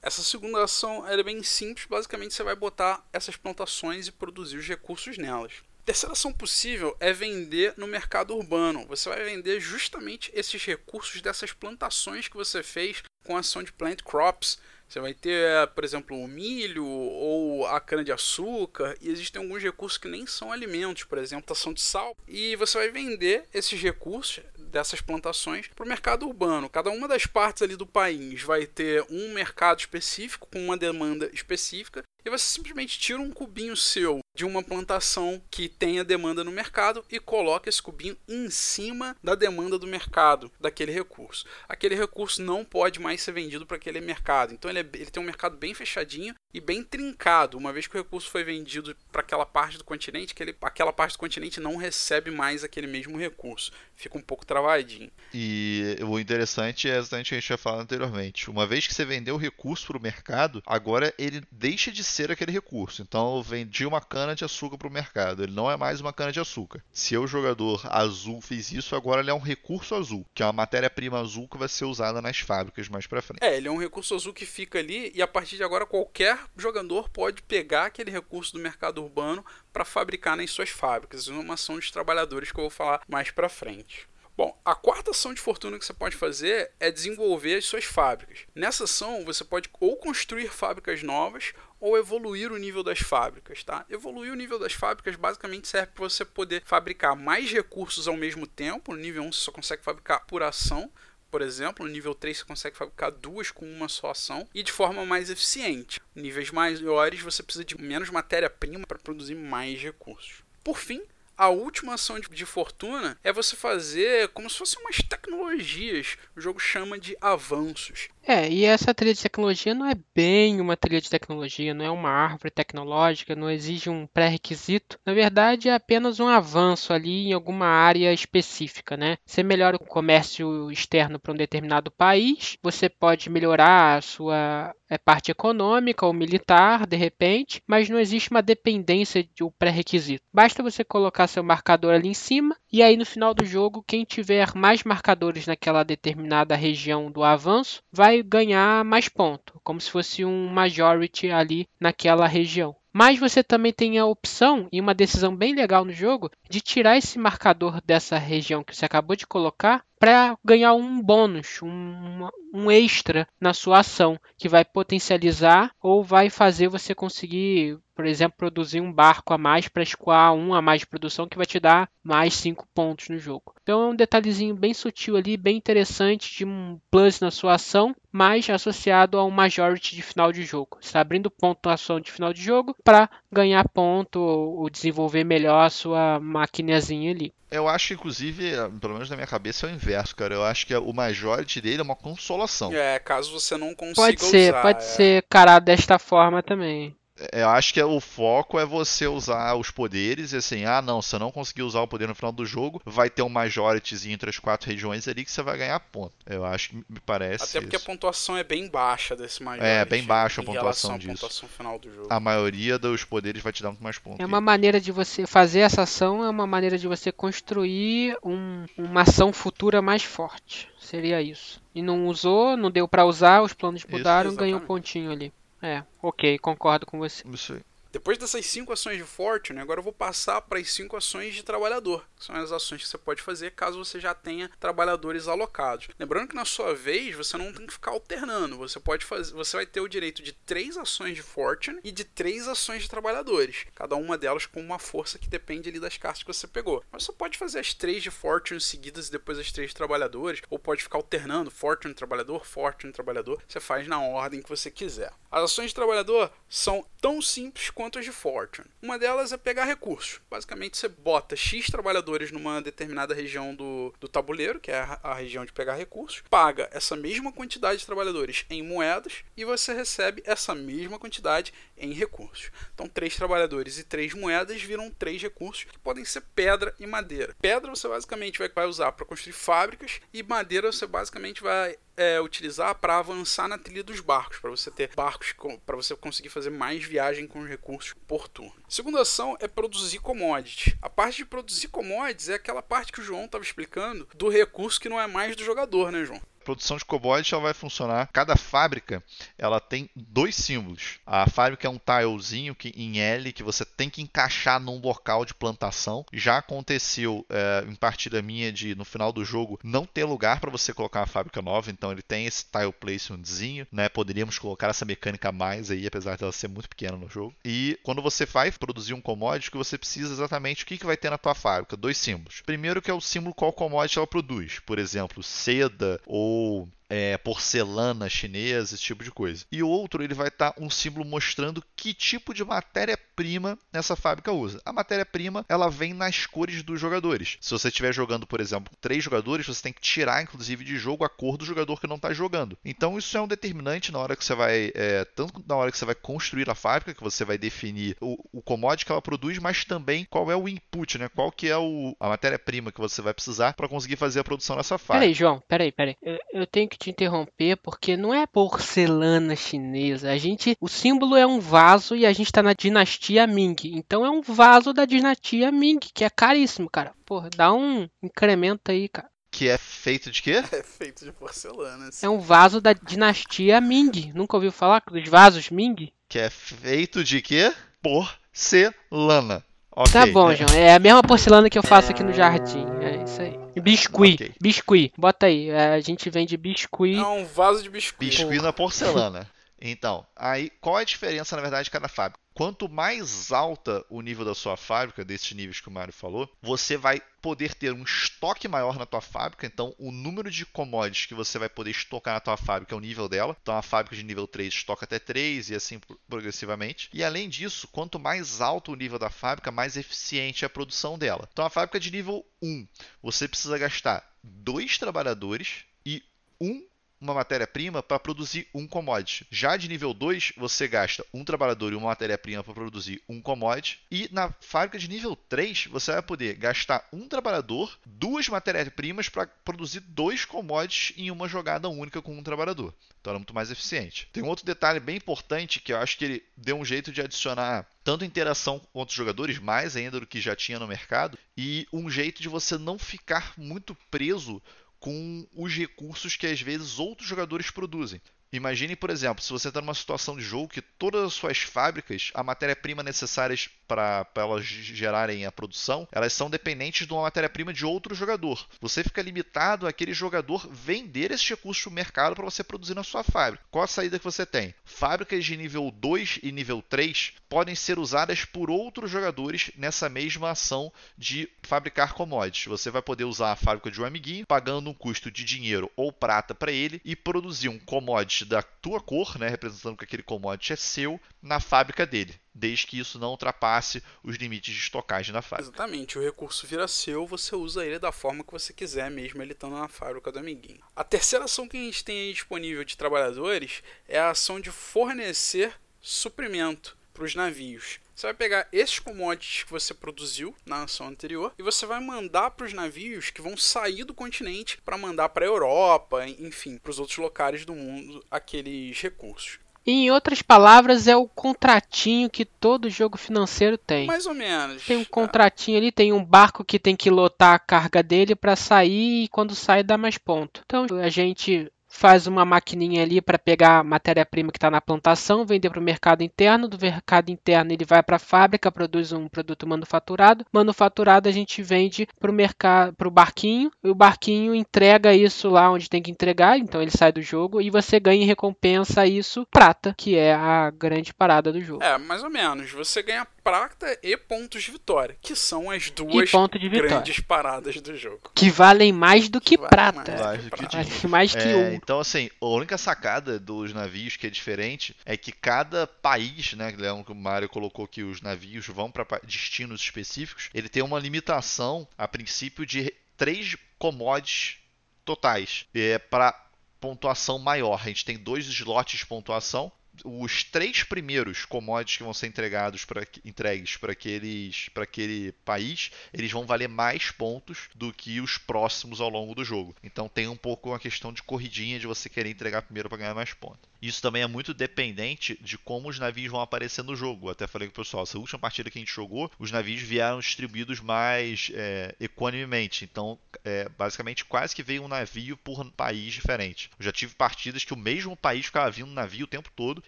Essa segunda ação é bem simples, basicamente você vai botar essas plantações e produzir os recursos nelas. Terceira ação possível é vender no mercado urbano. Você vai vender justamente esses recursos dessas plantações que você fez com a ação de plant crops você vai ter, por exemplo, o milho ou a cana-de-açúcar, e existem alguns recursos que nem são alimentos, por exemplo, ação de sal. E você vai vender esses recursos dessas plantações para o mercado urbano. Cada uma das partes ali do país vai ter um mercado específico com uma demanda específica e você simplesmente tira um cubinho seu de uma plantação que tenha demanda no mercado e coloca esse cubinho em cima da demanda do mercado daquele recurso. Aquele recurso não pode mais ser vendido para aquele mercado. Então ele, é, ele tem um mercado bem fechadinho e bem trincado. Uma vez que o recurso foi vendido para aquela parte do continente, aquele, aquela parte do continente não recebe mais aquele mesmo recurso. Fica um pouco travadinho. E o interessante é exatamente o que a gente já falado anteriormente. Uma vez que você vendeu o recurso para o mercado, agora ele deixa de ser aquele recurso. Então eu vendi uma cana de açúcar para o mercado. Ele não é mais uma cana de açúcar. Se o jogador azul fez isso, agora ele é um recurso azul, que é uma matéria-prima azul que vai ser usada nas fábricas mais para frente. É, ele é um recurso azul que fica ali e a partir de agora qualquer jogador pode pegar aquele recurso do mercado urbano para fabricar nas suas fábricas. Uma ação dos trabalhadores que eu vou falar mais para frente. Bom, a quarta ação de fortuna que você pode fazer é desenvolver as suas fábricas. Nessa ação, você pode ou construir fábricas novas ou evoluir o nível das fábricas, tá? Evoluir o nível das fábricas basicamente serve para você poder fabricar mais recursos ao mesmo tempo. No nível 1 você só consegue fabricar por ação, por exemplo, no nível 3 você consegue fabricar duas com uma só ação e de forma mais eficiente. Níveis maiores você precisa de menos matéria-prima para produzir mais recursos. Por fim, a última ação de, de, fortuna é você fazer como se fossem umas tecnologias. O jogo chama de avanços. É, e essa trilha de tecnologia não é bem uma trilha de tecnologia, não é uma árvore tecnológica, não exige um pré-requisito. Na verdade, é apenas um avanço ali em alguma área específica, né? Você melhora o comércio externo para um determinado país, você pode melhorar a sua é, parte econômica ou militar, de repente, mas não existe uma dependência de um pré-requisito. Basta você colocar seu marcador ali em cima e aí no final do jogo, quem tiver mais marcadores naquela determinada região do avanço vai ganhar mais ponto, como se fosse um majority ali naquela região. Mas você também tem a opção, e uma decisão bem legal no jogo, de tirar esse marcador dessa região que você acabou de colocar para ganhar um bônus, um, um extra na sua ação, que vai potencializar ou vai fazer você conseguir por exemplo, produzir um barco a mais para escoar um a mais de produção que vai te dar mais 5 pontos no jogo. Então é um detalhezinho bem sutil ali, bem interessante de um plus na sua ação, mas associado a um majority de final de jogo. Você está abrindo pontuação de final de jogo para ganhar ponto ou desenvolver melhor a sua maquinazinha ali. Eu acho, inclusive, pelo menos na minha cabeça, é o inverso, cara. Eu acho que o majority dele é uma consolação. É, caso você não consiga Pode ser, usar, pode é. ser carado desta forma também. Eu acho que o foco é você usar os poderes e assim, ah não, se eu não conseguir usar o poder no final do jogo, vai ter um majorityzinho entre as quatro regiões ali que você vai ganhar ponto. Eu acho que me parece. Até porque isso. a pontuação é bem baixa desse majority. É, bem baixa a pontuação disso. pontuação final do jogo. A maioria dos poderes vai te dar muito mais pontos. É uma maneira de você fazer essa ação, é uma maneira de você construir um- uma ação futura mais forte. Seria isso. E não usou, não deu pra usar, os planos Isso, mudaram, ganhou um pontinho ali. É, ok, concordo com você. Isso aí. Depois dessas cinco ações de Fortune, agora eu vou passar para as cinco ações de trabalhador, que são as ações que você pode fazer caso você já tenha trabalhadores alocados. Lembrando que na sua vez você não tem que ficar alternando, você pode fazer, você vai ter o direito de três ações de Fortune e de três ações de trabalhadores, cada uma delas com uma força que depende ali das cartas que você pegou. Mas você pode fazer as três de Fortune seguidas e depois as três de trabalhadores, ou pode ficar alternando Fortune trabalhador, Fortune trabalhador. Você faz na ordem que você quiser. As ações de trabalhador são tão simples quanto as de Fortune. Uma delas é pegar recursos. Basicamente, você bota X trabalhadores numa determinada região do, do tabuleiro, que é a, a região de pegar recursos, paga essa mesma quantidade de trabalhadores em moedas e você recebe essa mesma quantidade em recursos. Então, três trabalhadores e três moedas viram três recursos que podem ser pedra e madeira. Pedra você basicamente vai, usar para construir fábricas e madeira você basicamente vai é, utilizar para avançar na trilha dos barcos, para você ter barcos para você conseguir fazer mais viagem com os recursos por turno. Segunda ação é produzir commodities. A parte de produzir commodities é aquela parte que o João estava explicando do recurso que não é mais do jogador, né, João? Produção de commodity ela vai funcionar. Cada fábrica ela tem dois símbolos. A fábrica é um tilezinho que, em L que você tem que encaixar num local de plantação. Já aconteceu é, em partida minha de no final do jogo não ter lugar para você colocar uma fábrica nova, então ele tem esse tile placementzinho, né? Poderíamos colocar essa mecânica mais aí, apesar dela ser muito pequena no jogo. E quando você vai produzir um commodity, que você precisa exatamente o que, que vai ter na tua fábrica, dois símbolos. Primeiro que é o símbolo qual commodity ela produz, por exemplo, seda ou ou é, porcelana chinesa, esse tipo de coisa. E o outro ele vai estar tá um símbolo mostrando que tipo de matéria-prima essa fábrica usa. A matéria-prima ela vem nas cores dos jogadores. Se você estiver jogando, por exemplo, três jogadores, você tem que tirar, inclusive, de jogo a cor do jogador que não está jogando. Então isso é um determinante na hora que você vai, é, tanto na hora que você vai construir a fábrica, que você vai definir o, o commodity que ela produz, mas também qual é o input, né? Qual que é o, a matéria-prima que você vai precisar para conseguir fazer a produção dessa fábrica. Peraí, João, peraí, peraí. Eu, eu tenho que te interromper porque não é porcelana chinesa. A gente, o símbolo é um vaso e a gente tá na dinastia Ming. Então é um vaso da dinastia Ming, que é caríssimo, cara. Porra, dá um incremento aí, cara. Que é feito de quê? É feito de porcelana. É um vaso da dinastia Ming. Nunca ouviu falar dos vasos Ming? Que é feito de quê? Porcelana. Okay, tá bom, é. João. É a mesma porcelana que eu faço aqui no jardim. É isso aí. Biscuit. Okay. Biscuit. Bota aí. É, a gente vende biscuit. É um vaso de biscuit. Biscuit na porcelana. Então, aí qual é a diferença na verdade de cada fábrica? Quanto mais alta o nível da sua fábrica, desses níveis que o Mário falou, você vai poder ter um estoque maior na tua fábrica. Então, o número de commodities que você vai poder estocar na tua fábrica é o nível dela. Então, a fábrica de nível 3 estoca até 3 e assim progressivamente. E além disso, quanto mais alto o nível da fábrica, mais eficiente é a produção dela. Então, a fábrica de nível 1, você precisa gastar dois trabalhadores e um uma matéria-prima para produzir um commodity. Já de nível 2, você gasta um trabalhador e uma matéria-prima para produzir um commodity. E na fábrica de nível 3, você vai poder gastar um trabalhador, duas matérias-primas para produzir dois commodities em uma jogada única com um trabalhador. Então é muito mais eficiente. Tem um outro detalhe bem importante que eu acho que ele deu um jeito de adicionar tanto interação com outros jogadores, mais ainda do que já tinha no mercado, e um jeito de você não ficar muito preso com os recursos que às vezes outros jogadores produzem. Imagine, por exemplo, se você está numa situação de jogo que todas as suas fábricas, a matéria-prima necessárias para elas gerarem a produção, elas são dependentes de uma matéria-prima de outro jogador. Você fica limitado àquele jogador vender esses recursos no mercado para você produzir na sua fábrica. Qual a saída que você tem? Fábricas de nível 2 e nível 3 podem ser usadas por outros jogadores nessa mesma ação de fabricar commodities. Você vai poder usar a fábrica de um amiguinho, pagando um custo de dinheiro ou prata para ele e produzir um commodity da tua cor, né, representando que aquele commodity é seu, na fábrica dele, desde que isso não ultrapasse os limites de estocagem da fábrica. Exatamente, o recurso vira seu, você usa ele da forma que você quiser, mesmo ele estando na fábrica do amiguinho. A terceira ação que a gente tem disponível de trabalhadores é a ação de fornecer suprimento para os navios. Você vai pegar esses commodities que você produziu na ação anterior e você vai mandar para os navios que vão sair do continente para mandar para a Europa, enfim, para os outros locais do mundo aqueles recursos. Em outras palavras, é o contratinho que todo jogo financeiro tem. Mais ou menos. Tem um contratinho ali, tem um barco que tem que lotar a carga dele para sair e quando sai dá mais ponto. Então a gente faz uma maquininha ali para pegar a matéria-prima que está na plantação, vender para o mercado interno. Do mercado interno ele vai para a fábrica, produz um produto manufaturado. Manufaturado a gente vende para o mercado, para o barquinho. E o barquinho entrega isso lá onde tem que entregar, então ele sai do jogo e você ganha em recompensa isso prata, que é a grande parada do jogo. É, mais ou menos. Você ganha prata e pontos de vitória, que são as duas grandes paradas do jogo. Que valem mais do que, que prata. Mais do que, vale mais que é, um. Então, assim, a única sacada dos navios que é diferente é que cada país, né, que o Mario colocou que os navios vão para destinos específicos, ele tem uma limitação, a princípio, de três commodities totais. É para pontuação maior. A gente tem dois slots de pontuação os três primeiros commodities que vão ser entregados pra, entregues para aquele país, eles vão valer mais pontos do que os próximos ao longo do jogo. Então tem um pouco uma questão de corridinha de você querer entregar primeiro para ganhar mais pontos. Isso também é muito dependente de como os navios vão aparecer no jogo. Até falei com o pessoal, essa última partida que a gente jogou, os navios vieram distribuídos mais é, equanimemente. Então, é, basicamente, quase que veio um navio por país diferente. Eu já tive partidas que o mesmo país ficava vindo navio o tempo todo.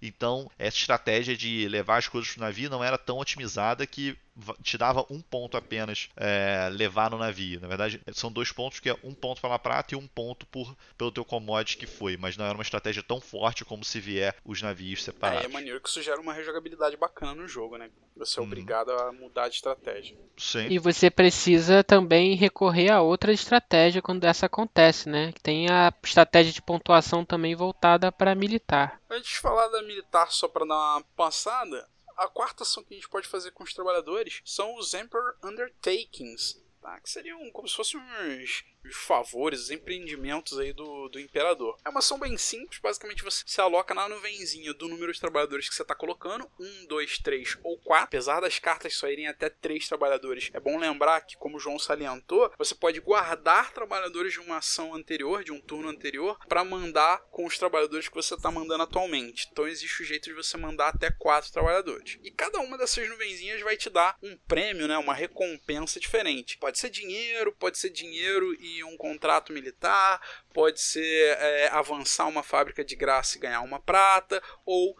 Então, essa estratégia de levar as coisas para o navio não era tão otimizada que te dava um ponto apenas é, levar no navio. Na verdade, são dois pontos, que é um ponto pela prata e um ponto por, pelo teu commodity que foi. Mas não era uma estratégia tão forte como se vier os navios separados. É, é maneiro que isso gera uma rejogabilidade bacana no jogo, né? Você é uhum. obrigado a mudar de estratégia. Sim. E você precisa também recorrer a outra estratégia quando essa acontece, né? Tem a estratégia de pontuação também voltada para militar. Antes de falar da militar, só para dar uma passada, a quarta ação que a gente pode fazer com os trabalhadores são os Emperor Undertakings, tá? que seriam como se fossem uns os favores, os empreendimentos aí do, do imperador. É uma ação bem simples, basicamente você se aloca na nuvenzinha do número de trabalhadores que você está colocando, um, dois, três ou quatro. Apesar das cartas só irem até três trabalhadores, é bom lembrar que, como o João salientou, você pode guardar trabalhadores de uma ação anterior, de um turno anterior, para mandar com os trabalhadores que você está mandando atualmente. Então existe o jeito de você mandar até quatro trabalhadores. E cada uma dessas nuvenzinhas vai te dar um prêmio, né, uma recompensa diferente. Pode ser dinheiro, pode ser dinheiro e um contrato militar, pode ser é, avançar uma fábrica de graça e ganhar uma prata, ou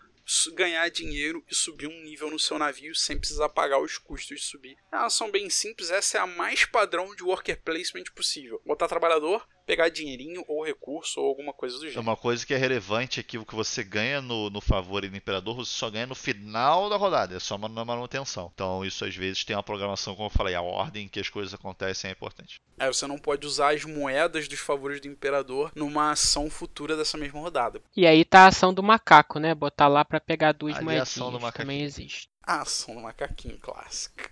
ganhar dinheiro e subir um nível no seu navio sem precisar pagar os custos de subir. Elas são bem simples, essa é a mais padrão de worker placement possível. Botar trabalhador, pegar dinheirinho ou recurso ou alguma coisa do é gênero. Uma coisa que é relevante é que o que você ganha no, no favor e no imperador, você só ganha no final da rodada, é só na manutenção. Então isso às vezes tem uma programação, como eu falei, a ordem que as coisas acontecem é importante. É, você não pode usar as moedas dos favores do imperador numa ação futura dessa mesma rodada. E aí tá a ação do macaco, né? Botar lá para pegar duas Ali moedinhas, a ação do também existe. A ação do macaquinho clássica.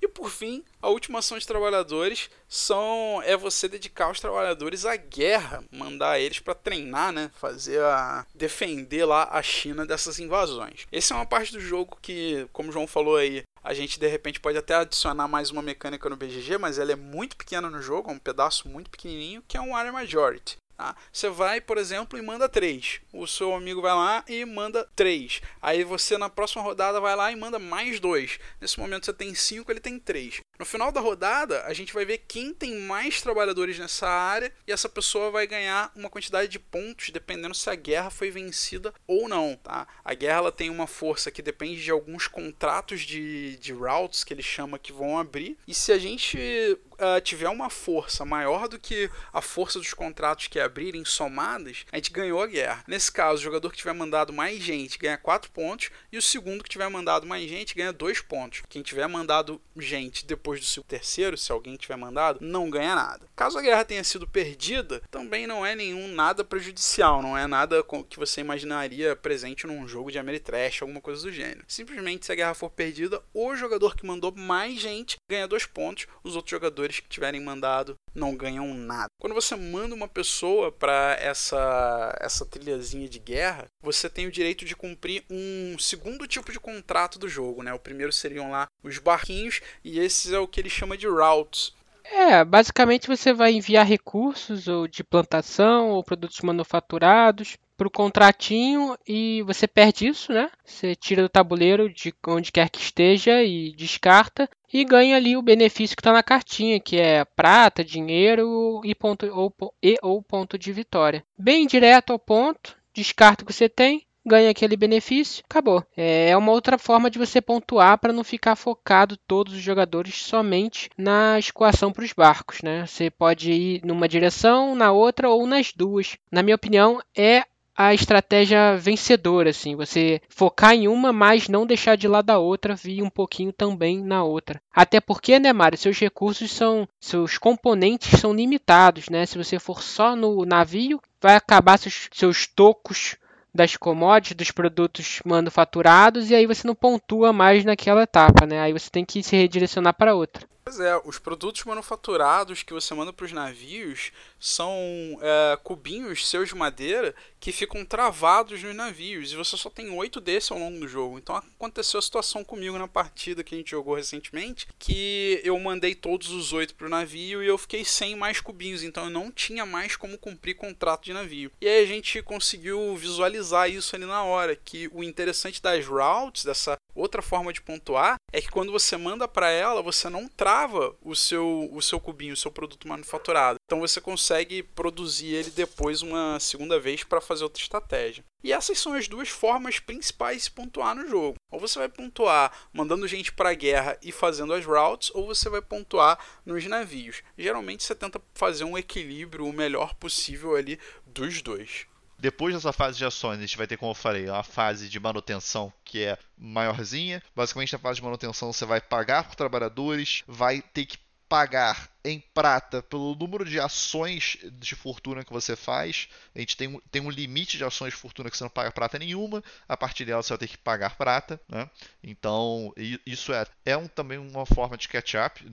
E por fim, a última ação de trabalhadores são é você dedicar os trabalhadores à guerra, mandar eles para treinar, né, fazer a defender lá a China dessas invasões. Essa é uma parte do jogo que, como o João falou aí, a gente de repente pode até adicionar mais uma mecânica no BGG, mas ela é muito pequena no jogo, é um pedaço muito pequenininho, que é um Area Majority. Tá? Você vai, por exemplo, e manda 3. O seu amigo vai lá e manda 3. Aí você na próxima rodada vai lá e manda mais 2. Nesse momento você tem 5, ele tem 3. No final da rodada, a gente vai ver quem tem mais trabalhadores nessa área e essa pessoa vai ganhar uma quantidade de pontos dependendo se a guerra foi vencida ou não. Tá? A guerra ela tem uma força que depende de alguns contratos de, de routes que ele chama que vão abrir. E se a gente uh, tiver uma força maior do que a força dos contratos que abrirem somadas, a gente ganhou a guerra. Nesse caso, o jogador que tiver mandado mais gente ganha 4 pontos e o segundo que tiver mandado mais gente ganha 2 pontos. Quem tiver mandado gente depois do terceiro, se alguém tiver mandado, não ganha nada. Caso a guerra tenha sido perdida, também não é nenhum nada prejudicial, não é nada que você imaginaria presente num jogo de Ameritrash, alguma coisa do gênero. Simplesmente se a guerra for perdida, o jogador que mandou mais gente ganha 2 pontos, os outros jogadores que tiverem mandado não ganham nada. Quando você manda uma pessoa para essa essa trilhazinha de guerra, você tem o direito de cumprir um segundo tipo de contrato do jogo, né? O primeiro seriam lá os barquinhos e esse é o que ele chama de routes. É, basicamente você vai enviar recursos ou de plantação ou produtos manufaturados para o contratinho e você perde isso, né? Você tira do tabuleiro de onde quer que esteja e descarta e ganha ali o benefício que está na cartinha, que é prata, dinheiro e ponto, ou, e, ou ponto de vitória. Bem direto ao ponto, descarta o que você tem, ganha aquele benefício, acabou. É uma outra forma de você pontuar para não ficar focado todos os jogadores somente na escoação para os barcos, né? Você pode ir numa direção, na outra ou nas duas. Na minha opinião, é a estratégia vencedora, assim, você focar em uma, mas não deixar de lado a outra, vir um pouquinho também na outra. Até porque, né, Mário, seus recursos são, seus componentes são limitados, né? Se você for só no navio, vai acabar seus, seus tocos das commodities, dos produtos manufaturados, e aí você não pontua mais naquela etapa, né? Aí você tem que se redirecionar para outra. Pois é, os produtos manufaturados que você manda para os navios são é, cubinhos seus de madeira que ficam travados nos navios e você só tem oito desses ao longo do jogo. Então aconteceu a situação comigo na partida que a gente jogou recentemente que eu mandei todos os oito para o navio e eu fiquei sem mais cubinhos, então eu não tinha mais como cumprir contrato de navio. E aí a gente conseguiu visualizar isso ali na hora, que o interessante das routes, dessa outra forma de pontuar, é que quando você manda para ela, você não trava o seu, o seu cubinho, o seu produto manufaturado. Então você consegue produzir ele depois uma segunda vez para fazer outra estratégia. E essas são as duas formas principais de pontuar no jogo. Ou você vai pontuar mandando gente para a guerra e fazendo as routes, ou você vai pontuar nos navios. Geralmente você tenta fazer um equilíbrio o melhor possível ali dos dois. Depois dessa fase de ações, a gente vai ter, como eu falei, uma fase de manutenção que é maiorzinha. Basicamente, na fase de manutenção, você vai pagar por trabalhadores, vai ter que pagar em prata pelo número de ações de fortuna que você faz. A gente tem, tem um limite de ações de fortuna que você não paga prata nenhuma. A partir dela você vai ter que pagar prata. Né? Então, isso é, é um, também uma forma de catch-up.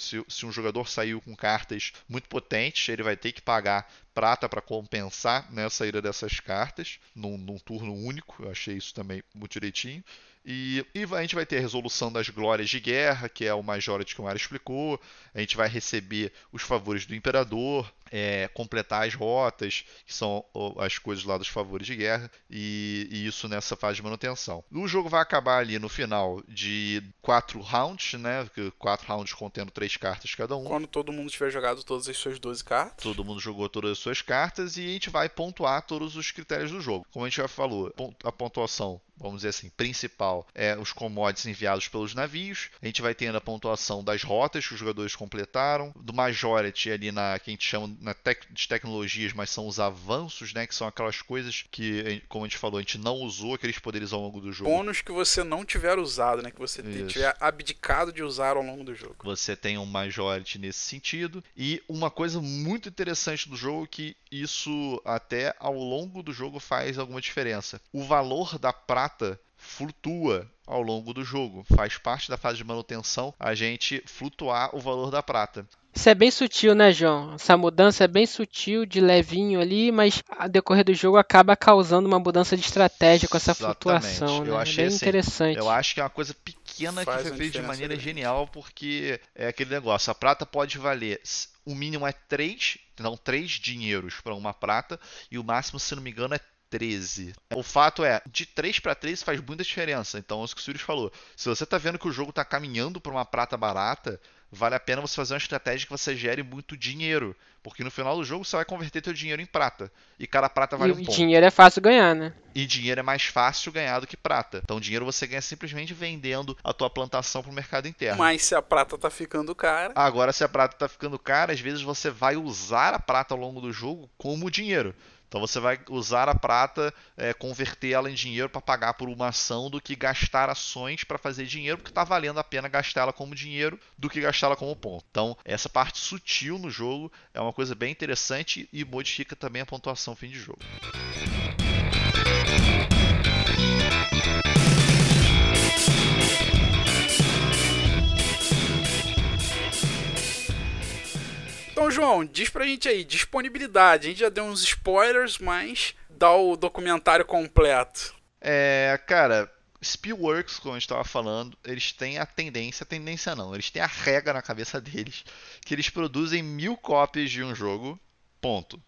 Se, se um jogador saiu com cartas muito potentes, ele vai ter que pagar prata para compensar né, a saída dessas cartas num, num turno único. Eu achei isso também muito direitinho. E, e, a gente vai ter a resolução das glórias de guerra, que é o Majority que o Mário explicou. A gente vai receber os favores do Imperador, é, completar as rotas, que são as coisas lá dos favores de guerra, e, e, isso nessa fase de manutenção. O jogo vai acabar ali no final de quatro rounds, né? Quatro rounds contendo três cartas cada um. Quando todo mundo tiver jogado todas as suas 12 cartas. Todo mundo jogou todas as suas cartas e a gente vai pontuar todos os critérios do jogo. Como a gente já falou, a pontuação vamos dizer assim, principal é os commodities enviados pelos navios. A gente vai tendo a pontuação das rotas que os jogadores completaram, do majority ali na que a gente chama na tec, de tecnologias, mas são os avanços, né? Que são aquelas coisas que, como a gente falou, a gente não usou aqueles poderes ao longo do jogo. Bônus que você não tiver usado, né? Que você Isso. tiver abdicado de usar ao longo do jogo. Você tem um majority nesse sentido. E uma coisa muito interessante do jogo é que isso até ao longo do jogo faz alguma diferença. O valor da prata flutua ao longo do jogo. Faz parte da fase de manutenção a gente flutuar o valor da prata. Isso é bem sutil, né, João? Essa mudança é bem sutil, de levinho ali, mas a decorrer do jogo acaba causando uma mudança de estratégia com essa Exatamente. flutuação. Né? Eu achei bem assim, interessante. Eu acho que é uma coisa pequena Faz que foi feita de maneira genial, porque é aquele negócio: a prata pode valer. O mínimo é 3, então 3 dinheiros para uma prata, e o máximo, se não me engano, é 13. O fato é, de 3 para 13 faz muita diferença. Então, é isso que o Sirius falou. Se você está vendo que o jogo está caminhando para uma prata barata, vale a pena você fazer uma estratégia que você gere muito dinheiro. Porque no final do jogo você vai converter teu dinheiro em prata. E cada prata vale e um ponto. E dinheiro é fácil ganhar, né? E dinheiro é mais fácil ganhar do que prata. Então dinheiro você ganha simplesmente vendendo a tua plantação pro mercado interno. Mas se a prata tá ficando cara... Agora se a prata tá ficando cara, às vezes você vai usar a prata ao longo do jogo como dinheiro. Então você vai usar a prata, é, converter ela em dinheiro para pagar por uma ação do que gastar ações para fazer dinheiro, porque está valendo a pena gastá-la como dinheiro do que gastá-la como ponto. Então essa parte sutil no jogo é uma coisa bem interessante e modifica também a pontuação fim de jogo. Então, João, diz pra gente aí, disponibilidade. A gente já deu uns spoilers, mas dá o documentário completo. É, cara, Spielworks, como a gente estava falando, eles têm a tendência, a tendência não, eles têm a regra na cabeça deles que eles produzem mil cópias de um jogo, ponto,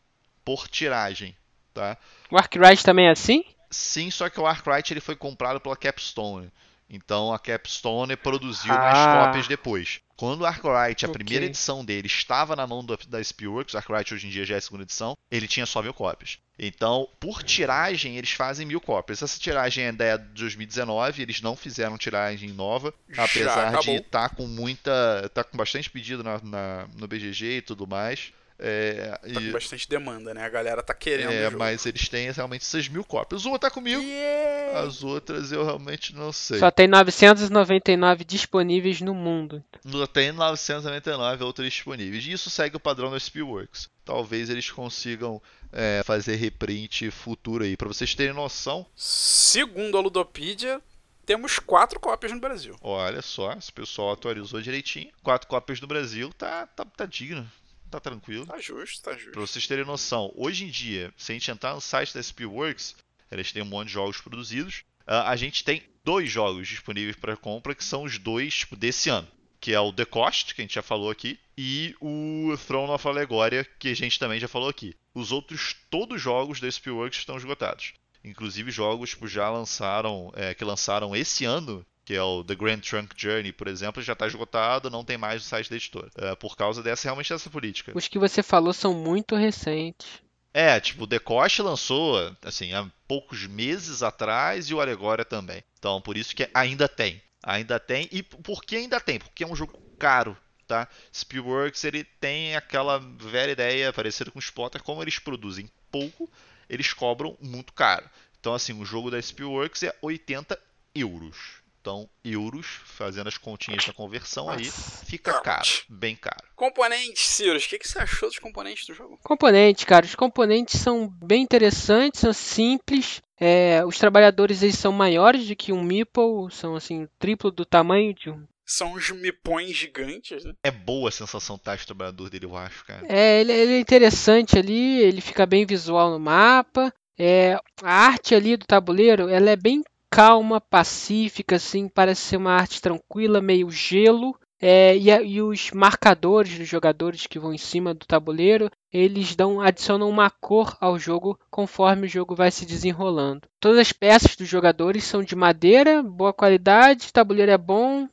por tiragem, tá? O Arkwright também é assim? Sim, só que o Arkwright ele foi comprado pela Capstone. Então a Capstone produziu ah. mais cópias depois. Quando o Arkwright, a okay. primeira edição dele, estava na mão do, da Spielworks, o Arkwright hoje em dia já é a segunda edição, ele tinha só mil cópias. Então, por tiragem, eles fazem mil cópias. Essa tiragem é da de 2019, eles não fizeram tiragem nova, apesar de estar tá com muita. tá com bastante pedido na, na, no BGG e tudo mais. É, tá e... com bastante demanda, né? A galera tá querendo. É, mas eles têm realmente 6 mil cópias. Uma tá comigo, yeah! as outras eu realmente não sei. Só tem 999 disponíveis no mundo. Só tem 999 outras disponíveis. E isso segue o padrão da Spielworks. Talvez eles consigam é, fazer reprint futuro aí. Pra vocês terem noção. Segundo a Ludopedia, temos quatro cópias no Brasil. Olha só, esse pessoal atualizou direitinho. Quatro cópias no Brasil, tá, tá, tá digno. Tá tranquilo. Tá justo, tá justo. Pra vocês terem noção, hoje em dia, se a gente entrar no site da SPWorks, eles têm um monte de jogos produzidos. Uh, a gente tem dois jogos disponíveis para compra, que são os dois tipo, desse ano. Que é o The Cost, que a gente já falou aqui, e o Throne of Allegoria, que a gente também já falou aqui. Os outros, todos os jogos da SPWorks estão esgotados. Inclusive jogos tipo, já lançaram, é, que lançaram esse ano, que é o The Grand Trunk Journey, por exemplo, já está esgotado, não tem mais no site da editora. É, por causa dessa realmente dessa política. Os que você falou são muito recentes. É, tipo, o Decoche lançou, assim, há poucos meses atrás e o Alegoria também. Então, por isso que ainda tem. Ainda tem. E por que ainda tem? Porque é um jogo caro, tá? Spielworks, ele tem aquela velha ideia parecida com o Spotter, como eles produzem pouco, eles cobram muito caro. Então, assim, o jogo da Spielworks é 80 euros. Então, euros, fazendo as continhas da conversão aí, fica caro, bem caro. Componentes, Cirus, o que, que você achou dos componentes do jogo? Componentes, cara, os componentes são bem interessantes, são simples. É, os trabalhadores eles são maiores do que um Meeple, são assim, triplo do tamanho de um. São uns mipões gigantes, né? É boa a sensação de o trabalhador dele, eu acho, cara. É, ele, ele é interessante ali, ele fica bem visual no mapa. É, a arte ali do tabuleiro, ela é bem calma, pacífica, assim, parece ser uma arte tranquila, meio gelo. É, e, e, os marcadores dos jogadores que vão em cima do tabuleiro, eles dão, adicionam uma cor ao jogo conforme o jogo vai se desenrolando. Todas as peças dos jogadores são de madeira, boa qualidade, tabuleiro é bom,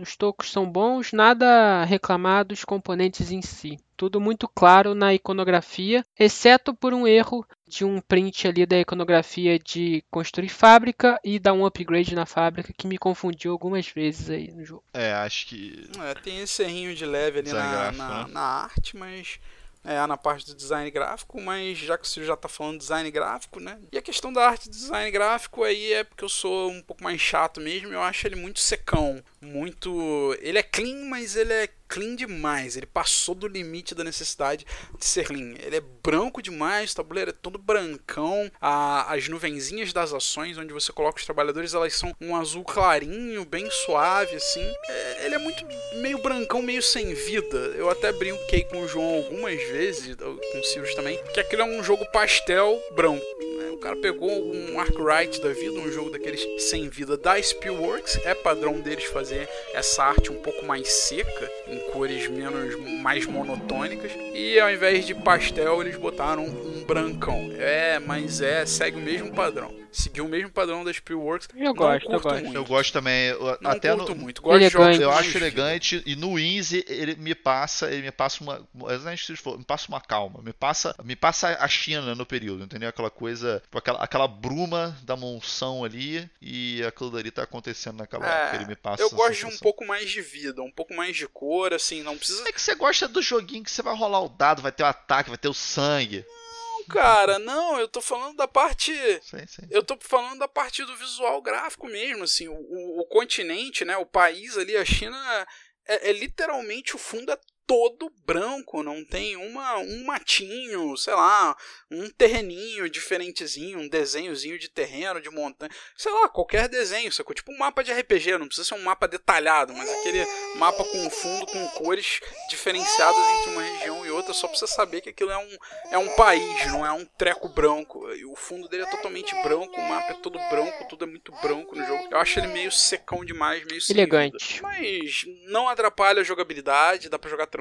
os tocos são bons, nada reclamar dos componentes em si. Tudo muito claro na iconografia, exceto por um erro de um print ali da iconografia de construir fábrica e dar um upgrade na fábrica que me confundiu algumas vezes aí no jogo. É, acho que. É, tem esse errinho de leve ali na, na, né? na arte, mas é, na parte do design gráfico, mas já que você já está falando design gráfico, né? E a questão da arte de design gráfico aí é porque eu sou um pouco mais chato mesmo, eu acho ele muito secão, muito. Ele é clean, mas ele é clean demais. Ele passou do limite da necessidade de ser clean. Ele é branco demais, o tabuleiro é todo brancão. A, as nuvenzinhas das ações, onde você coloca os trabalhadores, elas são um azul clarinho, bem suave, assim. É, ele é muito meio brancão, meio sem vida. Eu até brinquei com o João algumas vezes, com o Sirius também, que aquilo é um jogo pastel branco. O cara pegou um Arkwright da vida, um jogo daqueles sem vida da Spielworks. É padrão deles fazer essa arte um pouco mais seca, em cores menos mais monotônicas. E ao invés de pastel, eles botaram um brancão. É, mas é, segue o mesmo padrão seguiu o mesmo padrão da Spielworks. Eu gosto, eu gosto. Muito. Eu gosto também. Eu, não até curto no, muito. Gosto elegante. Eu acho elegante e no Inzi ele me passa, ele me passa uma, me passa uma calma, me passa, me passa a China no período, entendeu? Aquela coisa, tipo, aquela, aquela bruma da monção ali e aquilo dali tá acontecendo naquela é, época. Ele me passa. Eu gosto de um pouco mais de vida, um pouco mais de cor, assim, não precisa. É que você gosta do joguinho que você vai rolar o dado, vai ter o ataque, vai ter o sangue cara, não, eu tô falando da parte. Sim, sim. Eu tô falando da parte do visual gráfico mesmo, assim. O, o, o continente, né? O país ali, a China, é, é literalmente o fundo é todo branco, não tem uma, um matinho, sei lá, um terreninho diferentezinho, um desenhozinho de terreno, de montanha, sei lá, qualquer desenho, sacou? Tipo um mapa de RPG, não precisa ser um mapa detalhado, mas aquele mapa com fundo, com cores diferenciadas entre uma região e outra, só pra você saber que aquilo é um, é um país, não é um treco branco. E o fundo dele é totalmente branco, o mapa é todo branco, tudo é muito branco no jogo. Eu acho ele meio secão demais, meio Elegante. Mas não atrapalha a jogabilidade, dá pra jogar tranquilo.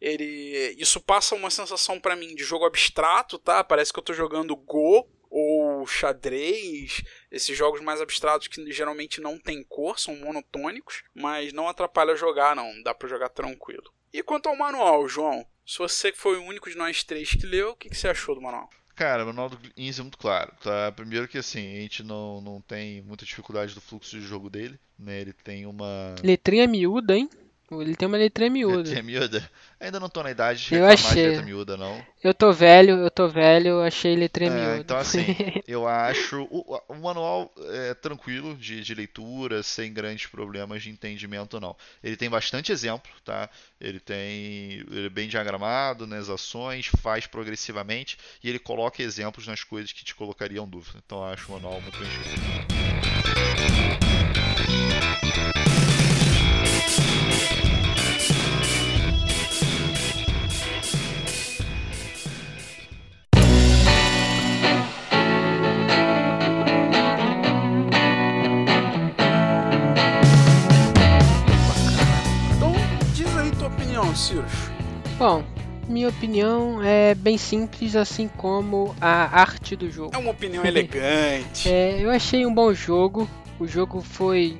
Ele isso passa uma sensação para mim de jogo abstrato, tá? Parece que eu tô jogando Go ou xadrez, esses jogos mais abstratos que geralmente não tem cor, são monotônicos, mas não atrapalha jogar não, dá para jogar tranquilo. E quanto ao manual, João, se você foi o único de nós três que leu, o que, que você achou do manual? Cara, o manual do Inz é muito claro, tá? Primeiro que assim, a gente não, não tem muita dificuldade do fluxo de jogo dele, né? Ele tem uma... Letrinha miúda, hein? Ele tem uma letra miúda. Miúda? Ainda não tô na idade de eu achei. de letra miúda, não. Eu tô velho, eu tô velho, achei letra é, miúda. Então, assim, eu acho o, o manual é tranquilo de, de, leitura, sem grandes problemas de entendimento, não. Ele tem bastante exemplo, tá? Ele tem. Ele é bem diagramado nas ações, faz progressivamente e ele coloca exemplos nas coisas que te colocariam dúvida. Então, eu acho o manual muito bem escrito. Bom, minha opinião é bem simples, assim como a arte do jogo. É uma opinião elegante. É, eu achei um bom jogo. O jogo foi.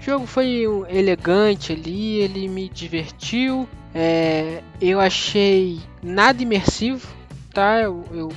O jogo foi elegante ali, ele me divertiu. É, eu achei nada imersivo, tá? Eu, eu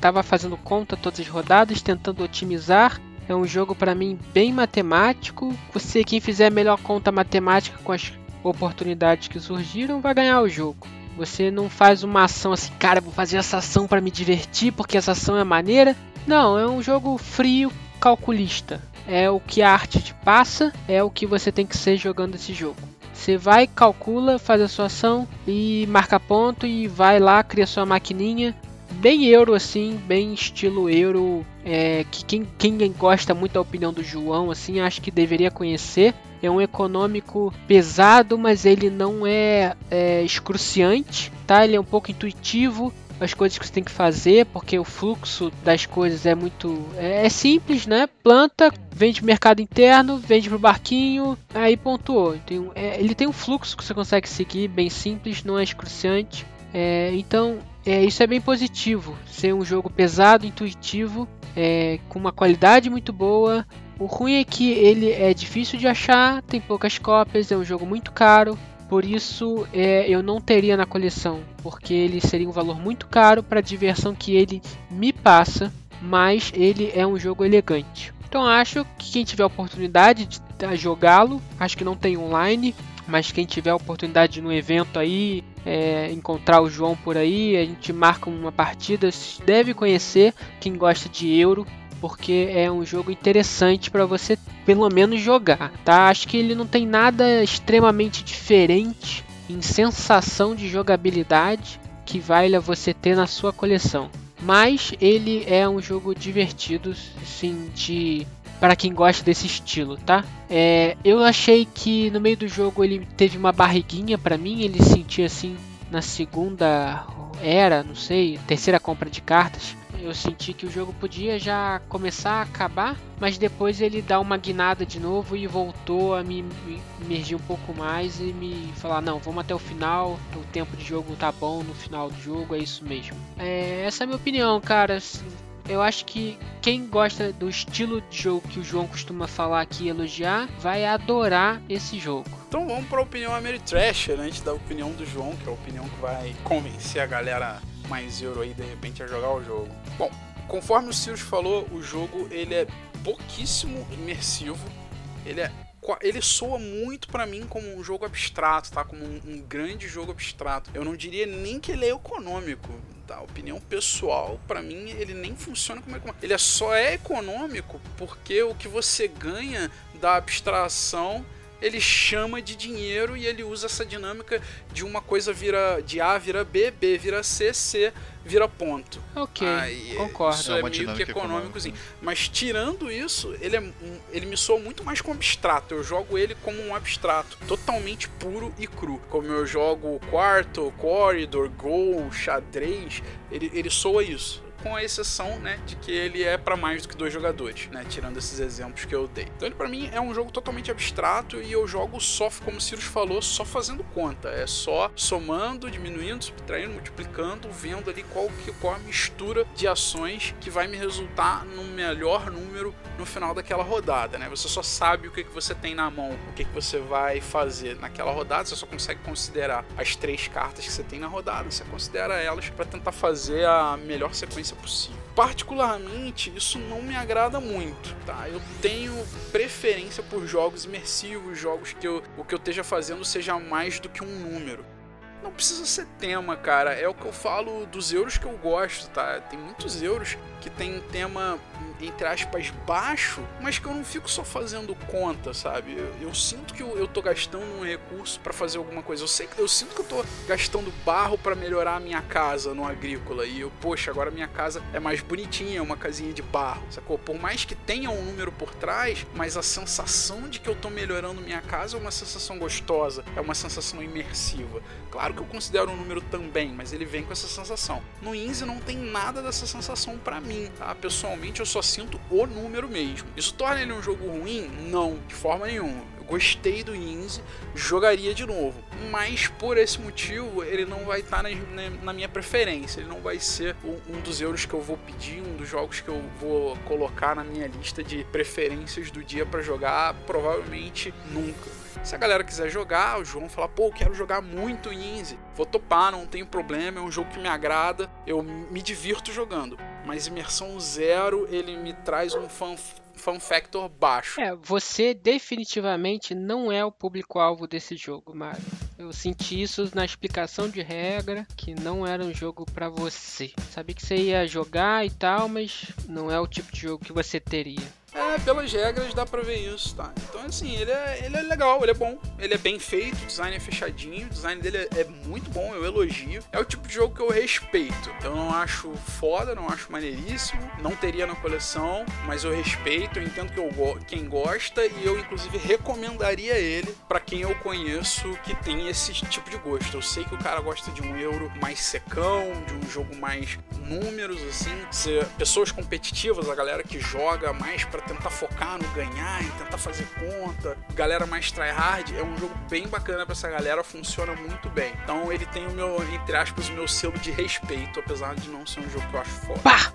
tava fazendo conta todas as rodadas, tentando otimizar. É um jogo para mim bem matemático. Você, quem fizer a melhor conta matemática com as oportunidades que surgiram, vai ganhar o jogo. Você não faz uma ação assim, cara, vou fazer essa ação para me divertir porque essa ação é maneira. Não, é um jogo frio, calculista. É o que a arte te passa, é o que você tem que ser jogando esse jogo. Você vai, calcula, faz a sua ação e marca ponto e vai lá, cria sua maquininha. Bem euro assim, bem estilo euro. É, que quem, quem gosta muito da opinião do João, assim, acho que deveria conhecer. É um econômico pesado, mas ele não é, é excruciante, tá? Ele é um pouco intuitivo, as coisas que você tem que fazer, porque o fluxo das coisas é muito. É, é simples, né? Planta, vende pro mercado interno, vende pro barquinho, aí pontuou. Tem é, ele tem um fluxo que você consegue seguir, bem simples, não é excruciante. É, então, é, isso é bem positivo. Ser um jogo pesado, intuitivo, é, com uma qualidade muito boa. O ruim é que ele é difícil de achar, tem poucas cópias, é um jogo muito caro. Por isso é, eu não teria na coleção, porque ele seria um valor muito caro para a diversão que ele me passa, mas ele é um jogo elegante. Então acho que quem tiver oportunidade de jogá-lo, acho que não tem online, mas quem tiver oportunidade no evento aí, é, encontrar o João por aí, a gente marca uma partida, deve conhecer quem gosta de euro, porque é um jogo interessante para você pelo menos jogar, tá? Acho que ele não tem nada extremamente diferente em sensação de jogabilidade que vale a você ter na sua coleção. Mas ele é um jogo divertido, sim, de para quem gosta desse estilo, tá? É, eu achei que no meio do jogo ele teve uma barriguinha para mim, ele sentia assim na segunda era, não sei, terceira compra de cartas, eu senti que o jogo podia já começar a acabar, mas depois ele dá uma guinada de novo e voltou a me, me imergir um pouco mais e me falar, não, vamos até o final, o tempo de jogo tá bom no final do jogo, é isso mesmo. É, essa é a minha opinião, cara. Eu acho que quem gosta do estilo de jogo que o João costuma falar aqui e elogiar, vai adorar esse jogo. Então vamos para a opinião Ameritrasher, né? antes da opinião do João, que é a opinião que vai convencer a galera mais euro aí de repente a jogar o jogo. Bom, conforme o Sirius falou, o jogo ele é pouquíssimo imersivo. Ele é ele soa muito para mim como um jogo abstrato, tá? Como um, um, grande jogo abstrato. Eu não diria nem que ele é econômico, tá? Opinião pessoal, para mim ele nem funciona como econômico. Ele é só é econômico porque o que você ganha da abstração ele chama de dinheiro e ele usa essa dinâmica de uma coisa vira de A vira B, B vira C, C vira ponto. Ok, Aí, concordo. Isso é, é meio que econômicozinho. Mas tirando isso, ele, é, ele me soa muito mais como abstrato. Eu jogo ele como um abstrato, totalmente puro e cru. Como eu jogo quarto, corridor, gol, xadrez, ele, ele soa isso com a exceção, né, de que ele é para mais do que dois jogadores, né, tirando esses exemplos que eu dei. Então ele para mim é um jogo totalmente abstrato e eu jogo só, como o Cirus falou, só fazendo conta, é só somando, diminuindo, subtraindo, multiplicando, vendo ali qual que qual a mistura de ações que vai me resultar no melhor número no final daquela rodada, né? Você só sabe o que, que você tem na mão, o que, que você vai fazer naquela rodada, você só consegue considerar as três cartas que você tem na rodada, você considera elas para tentar fazer a melhor sequência possível. Particularmente, isso não me agrada muito, tá? Eu tenho preferência por jogos imersivos, jogos que eu, o que eu esteja fazendo seja mais do que um número. Não precisa ser tema, cara. É o que eu falo dos euros que eu gosto, tá? Tem muitos euros que tem tema entre aspas, baixo, mas que eu não fico só fazendo conta, sabe? Eu, eu sinto que eu, eu tô gastando um recurso para fazer alguma coisa. Eu sei eu sinto que eu tô gastando barro para melhorar a minha casa no agrícola. E eu, poxa, agora minha casa é mais bonitinha, é uma casinha de barro, sacou? Por mais que tenha um número por trás, mas a sensação de que eu tô melhorando minha casa é uma sensação gostosa, é uma sensação imersiva. Claro que eu considero um número também, mas ele vem com essa sensação. No Inzi não tem nada dessa sensação para mim, tá? Pessoalmente eu só sinto o número mesmo. Isso torna ele um jogo ruim? Não, de forma nenhuma. Eu gostei do Inzi, jogaria de novo. Mas por esse motivo, ele não vai estar tá na, na, minha preferência. Ele não vai ser um, um, dos euros que eu vou pedir, um dos jogos que eu vou colocar na minha lista de preferências do dia para jogar. Provavelmente nunca. Se a galera quiser jogar, o João falar, pô, eu quero jogar muito Inzi, vou topar, não tem problema, é um jogo que me agrada, eu me divirto jogando. Mas imersão zero, ele me traz um fan, fan factor baixo. É, você definitivamente não é o público-alvo desse jogo, Mario. Eu senti isso na explicação de regra, que não era um jogo para você. Sabia que você ia jogar e tal, mas não é o tipo de jogo que você teria. É, pelas regras dá pra ver isso, tá? Então, assim, ele é, ele é legal, ele é bom, ele é bem feito, o design é fechadinho, o design dele é, é, muito bom, eu elogio. É o tipo de jogo que eu respeito. Eu não acho foda, não acho maneiríssimo, não teria na coleção, mas eu respeito, eu entendo que eu go quem gosta e eu, inclusive, recomendaria ele para quem eu conheço que tem esse tipo de gosto. Eu sei que o cara gosta de um euro mais secão, de um jogo mais números, assim, ser pessoas competitivas, a galera que joga mais para tentar focar no ganhar, e tentar fazer conta. Galera mais tryhard, é um jogo bem bacana para essa galera, funciona muito bem. Então ele tem o meu, entre aspas, o meu selo de respeito, apesar de não ser um jogo que eu acho foda. Pá!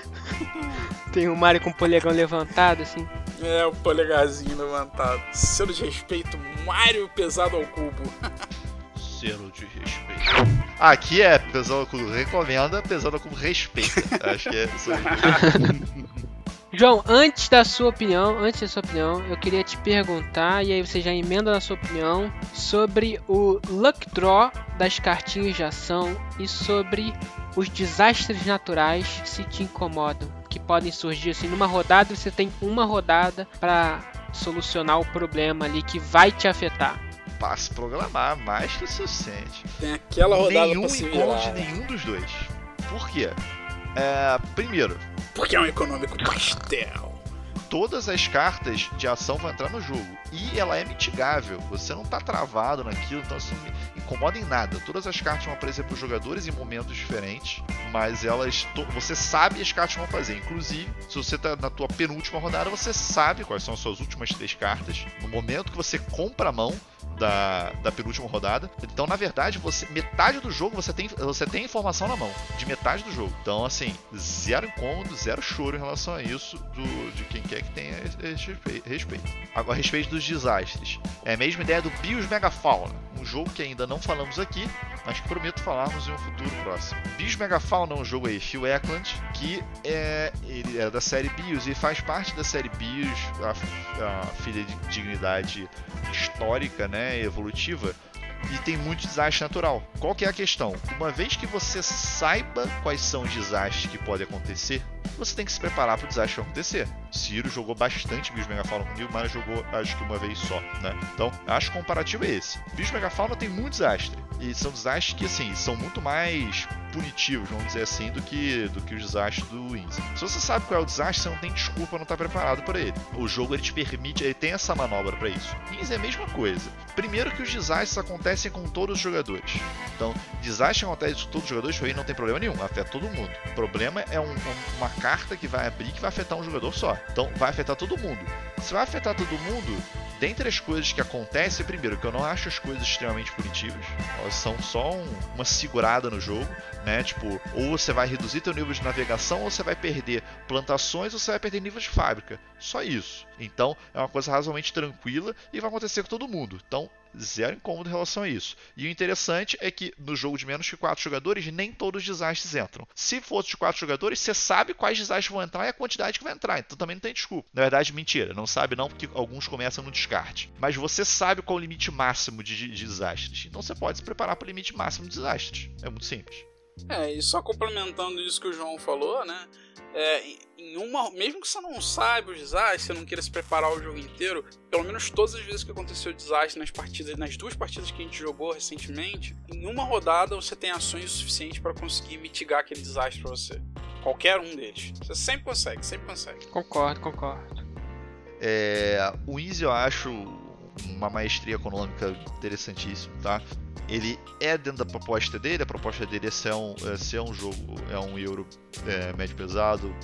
tem o Mario com o polegão levantado, assim. É, o polegarzinho levantado. Selo de respeito, Mario pesado ao cubo. Selo de respeito. Aqui é pesado com recomenda, pesado com respeito. Acho que é isso aí. João, antes da sua opinião, antes da sua opinião, eu queria te perguntar, e aí você já emenda na sua opinião, sobre o luck draw das cartinhas de ação e sobre os desastres naturais se te incomodam, que podem surgir assim numa rodada, você tem uma rodada para solucionar o problema ali que vai te afetar. Passe programar, mais que o suficiente. Tem aquela rodada nenhum encontre nenhum dos dois. Por quê? É, primeiro, porque é um econômico pastel. Todas as cartas de ação vão entrar no jogo. E ela é mitigável. Você não está travado naquilo, então isso não incomoda em nada. Todas as cartas vão aparecer para os jogadores em momentos diferentes. Mas elas. Você sabe as cartas vão fazer. Inclusive, se você está na tua penúltima rodada, você sabe quais são as suas últimas três cartas. No momento que você compra a mão, da, da penúltima rodada. Então, na verdade, você metade do jogo você tem, você tem informação na mão, de metade do jogo. Então, assim, zero incômodo, zero choro em relação a isso do, de quem quer que tenha respeito. Agora, a respeito dos desastres. É a mesma ideia do Bios Megafauna, um jogo que ainda não falamos aqui, mas que prometo falarmos em um futuro próximo. Bios Megafauna é um jogo aí, Phil Eklund, que é, ele é da série Bios e faz parte da série Bios, a, a filha de dignidade histórica, né? evolutiva e tem muito desastre natural. Qual que é a questão? Uma vez que você saiba quais são os desastres que podem acontecer, você tem que se preparar para o desastre acontecer. Ciro jogou bastante Bicho Megafauna comigo, mas jogou acho que uma vez só, né? Então, acho que o comparativo é esse. Bicho Megafauna tem muito desastre. E são desastres que, assim, são muito mais punitivos, vamos dizer assim, do que, do que os desastres do Wings. Se você sabe qual é o desastre, você não tem desculpa não estar preparado para ele. O jogo ele te permite, ele tem essa manobra para isso. Wings é a mesma coisa. Primeiro que os desastres acontecem com todos os jogadores. Então, desastre acontece com todos os jogadores, aí não tem problema nenhum, afeta todo mundo. O problema é um, uma carta que vai abrir que vai afetar um jogador só. Então, vai afetar todo mundo. Se vai afetar todo mundo, dentre as coisas que acontecem, primeiro, que eu não acho as coisas extremamente punitivas, elas são só um, uma segurada no jogo, né? Tipo, ou você vai reduzir teu nível de navegação, ou você vai perder plantações, ou você vai perder nível de fábrica. Só isso. Então, é uma coisa razoavelmente tranquila e vai acontecer com todo mundo. Então, zero incômodo em relação a isso. E o interessante é que no jogo de menos que 4 jogadores, nem todos os desastres entram. Se fosse de 4 jogadores, você sabe quais desastres vão entrar e a quantidade que vai entrar. Então também não tem desculpa. Na verdade, mentira. Não sabe não, porque alguns começam no descarte. Mas você sabe qual é o limite máximo de, de desastres. Então você pode se preparar para o limite máximo de desastres. É muito simples. É, e só complementando isso que o João falou, né? É, em uma, mesmo que você não saiba os desastres, você não queira se preparar o jogo inteiro, pelo menos todas as vezes que aconteceu desastre nas partidas, nas duas partidas que a gente jogou recentemente, em uma rodada você tem ações suficientes para conseguir mitigar aquele desastre para você. Qualquer um deles. Você sempre consegue, sempre consegue. Concordo, concordo. É, o Easy eu acho uma maestria econômica interessantíssima, tá? Ele é dentro da proposta dele, a proposta dele é ser um, é ser um jogo, é um euro é, médio pesado,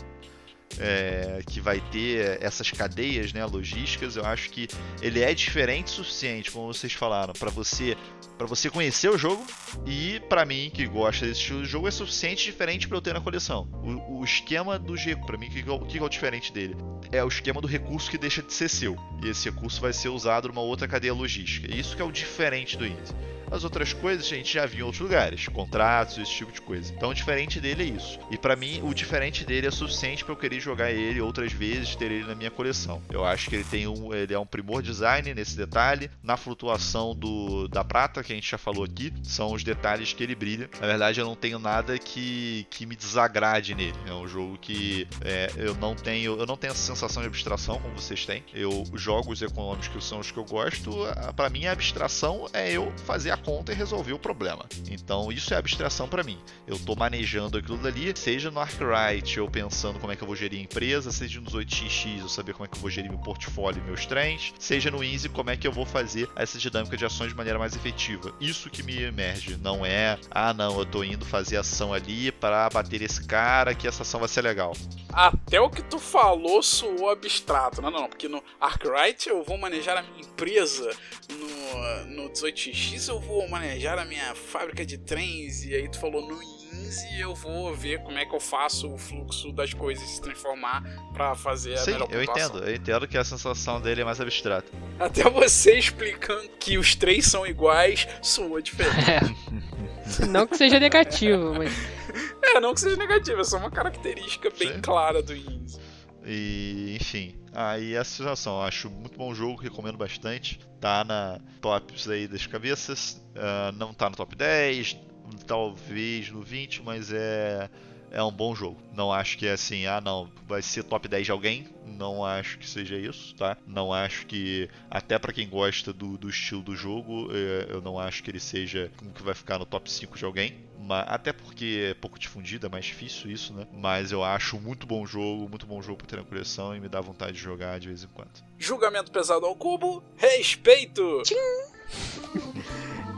é, que vai ter essas cadeias né, logísticas, eu acho que ele é diferente o suficiente, como vocês falaram, para você para você conhecer o jogo e para mim que gosta desse estilo de jogo é suficiente diferente para eu ter na coleção. O, o esquema do G, para mim, que, que, é o diferente dele? É o esquema do recurso que deixa de ser seu e esse recurso vai ser usado numa outra cadeia logística. Isso que é o diferente do Indie. As outras coisas a gente já viu em outros lugares, contratos, esse tipo de coisa. Então o diferente dele é isso. E para mim, o diferente dele é suficiente para eu querer jogar ele outras vezes, ter ele na minha coleção. Eu acho que ele tem um, ele é um primor design nesse detalhe, na flutuação do, da prata que a gente já falou aqui, são os detalhes que ele brilha. Na verdade, eu não tenho nada que, que me desagrade nele. É um jogo que é, eu não tenho, eu não tenho essa sensação de abstração como vocês têm. Eu jogos econômicos que são os que eu gosto, para mim a abstração é eu fazer a conta e resolver o problema. Então isso é abstração para mim. Eu estou manejando aquilo dali, seja no Arkwright eu pensando como é que eu vou gerir a empresa, seja nos 8xx eu saber como é que eu vou gerir meu portfólio e meus trens, seja no Easy como é que eu vou fazer essa dinâmica de ações de maneira mais efetiva. Isso que me emerge, não é, ah não, eu estou indo fazer ação ali para bater esse cara que essa ação vai ser legal. Até o que tu falou soou abstrato. Não, não, não, porque no Arkwright eu vou manejar a minha empresa, no, no 18x eu vou manejar a minha fábrica de trens, e aí tu falou no INSE eu vou ver como é que eu faço o fluxo das coisas se transformar para fazer a Sim, melhor eu entendo, eu entendo que a sensação dele é mais abstrata. Até você explicando que os três são iguais, soa diferente. É. Não que seja negativo, mas. É, não que seja negativo, é só uma característica bem Sim. clara do INSE. E, enfim, aí essa situação, acho muito bom jogo, recomendo bastante. Tá na tops aí das cabeças, uh, não tá no top 10, talvez no 20, mas é é um bom jogo. Não acho que é assim, ah não, vai ser top 10 de alguém. Não acho que seja isso, tá? Não acho que, até para quem gosta do, do estilo do jogo, é, eu não acho que ele seja como que vai ficar no top 5 de alguém. Mas, até porque é pouco difundido, é mais difícil isso, né? Mas eu acho muito bom jogo, muito bom jogo pra ter na coleção e me dá vontade de jogar de vez em quando. Julgamento pesado ao cubo, respeito! Tchim!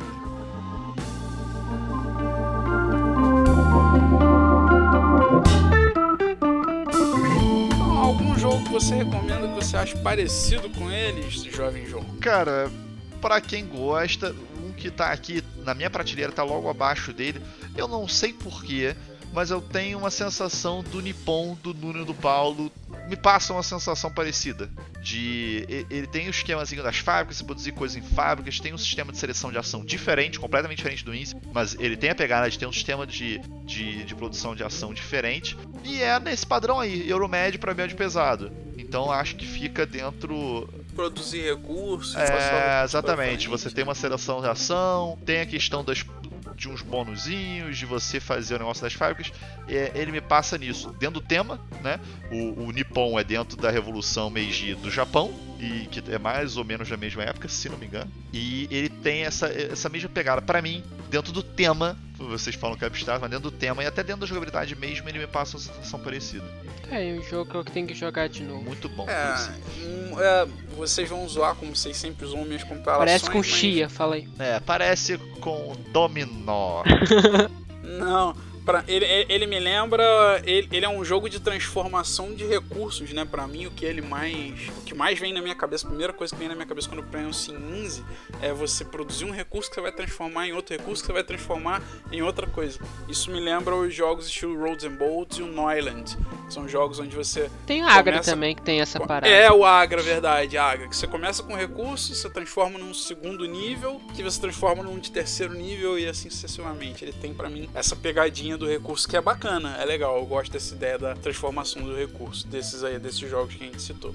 jogo que você recomenda que você acha parecido com eles, jovem jogo? Cara, para quem gosta, um que tá aqui na minha prateleira tá logo abaixo dele. Eu não sei porquê, mas eu tenho uma sensação do Nippon, do Nuno do Paulo. Me passa uma sensação parecida. De. Ele tem o esquemazinho das fábricas, produzir coisas em fábricas, tem um sistema de seleção de ação diferente, completamente diferente do INSE, mas ele tem a pegada de ter um sistema de, de, de produção de ação diferente. E é nesse padrão aí, Euromed para médio pesado. Então acho que fica dentro produzir recursos. É, exatamente. Você tem uma seleção de ação, tem a questão das de uns bonuzinhos, de você fazer o negócio das fábricas, é, ele me passa nisso. Dentro do tema, né? O, o Nippon é dentro da Revolução Meiji do Japão, e que é mais ou menos da mesma época, se não me engano. E ele tem essa, essa mesma pegada. para mim, dentro do tema, vocês falam que é abstrato, mas dentro do tema e até dentro da jogabilidade mesmo, ele me passa uma sensação parecida. É, um jogo que eu tenho que jogar de novo. Muito bom. É, um, é, vocês vão zoar como vocês sempre zoam minhas comparações. Parece com mas... Chia, fala aí. É, parece com Dominó. Não, Pra, ele, ele me lembra. Ele, ele é um jogo de transformação de recursos, né? Pra mim, o que ele mais. O que mais vem na minha cabeça, a primeira coisa que vem na minha cabeça quando eu penso em Inzi é você produzir um recurso que você vai transformar em outro recurso que você vai transformar em outra coisa. Isso me lembra os jogos estilo Roads and Bolts e o Noiland. São jogos onde você. Tem o Agra começa... também que tem essa parada. É, o Agra, verdade, Agra. Que você começa com um recurso, você transforma num segundo nível, que você transforma num de terceiro nível e assim sucessivamente. Ele tem para mim essa pegadinha do recurso que é bacana, é legal. Eu gosto dessa ideia da transformação do recurso, desses aí, desses jogos que a gente citou.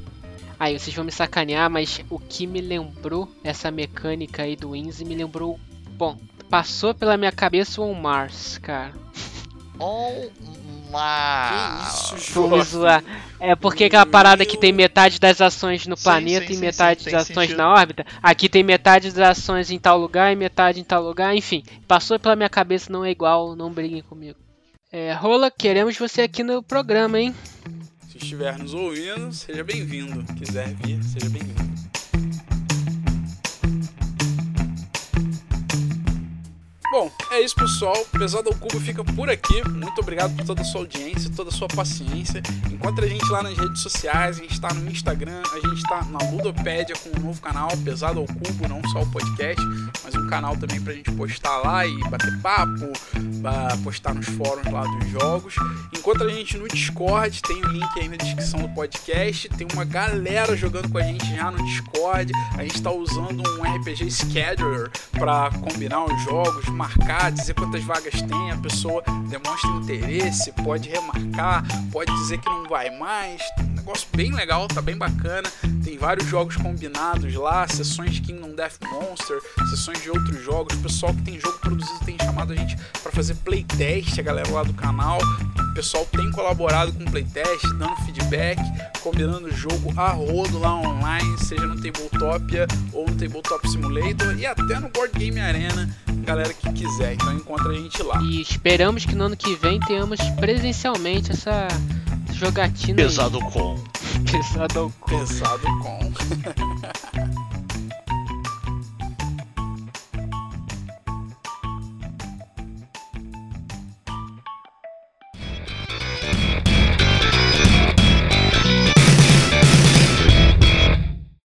Aí vocês vão me sacanear, mas o que me lembrou essa mecânica aí do Wins me lembrou. Bom, passou pela minha cabeça o On Mars, cara. On Ah, Que isso, Vamos zoar. É porque aquela parada que tem metade das ações no Sim, planeta sim, e metade sim, das ações sentido. na órbita. Aqui tem metade das ações em tal lugar e metade em tal lugar. Enfim, passou pela minha cabeça, não é igual, não briguem comigo. É, Rola, queremos você aqui no programa, hein? Se estiver nos ouvindo, seja bem-vindo. Quiser vir, seja bem-vindo. Bom, é isso pessoal. Pesado ao Cubo fica por aqui. Muito obrigado por toda a sua audiência, toda a sua paciência. Encontre a gente lá nas redes sociais. A gente está no Instagram, a gente está na Ludopédia com um novo canal, Pesado ao Cubo, não só o podcast, mas um canal também pra gente postar lá e bater papo, postar nos fóruns lá dos jogos. Encontre a gente no Discord, tem o link aí na descrição do podcast. Tem uma galera jogando com a gente já no Discord. A gente está usando um RPG Scheduler para combinar os jogos, marcar, dizer quantas vagas tem. A pessoa demonstra interesse, pode remarcar, pode dizer que não vai mais. Negócio bem legal, tá bem bacana. Tem vários jogos combinados lá, sessões de Kingdom Death Monster, sessões de outros jogos. O pessoal que tem jogo produzido tem chamado a gente para fazer playtest, a galera lá do canal. O pessoal tem colaborado com playtest, dando feedback, combinando jogo a rodo lá online, seja no Tabletopia ou no Tabletop Simulator e até no Board Game Arena, galera que quiser. Então encontra a gente lá. E esperamos que no ano que vem tenhamos presencialmente essa jogatina. Pesado aí. com. Pesado com. Pesado com.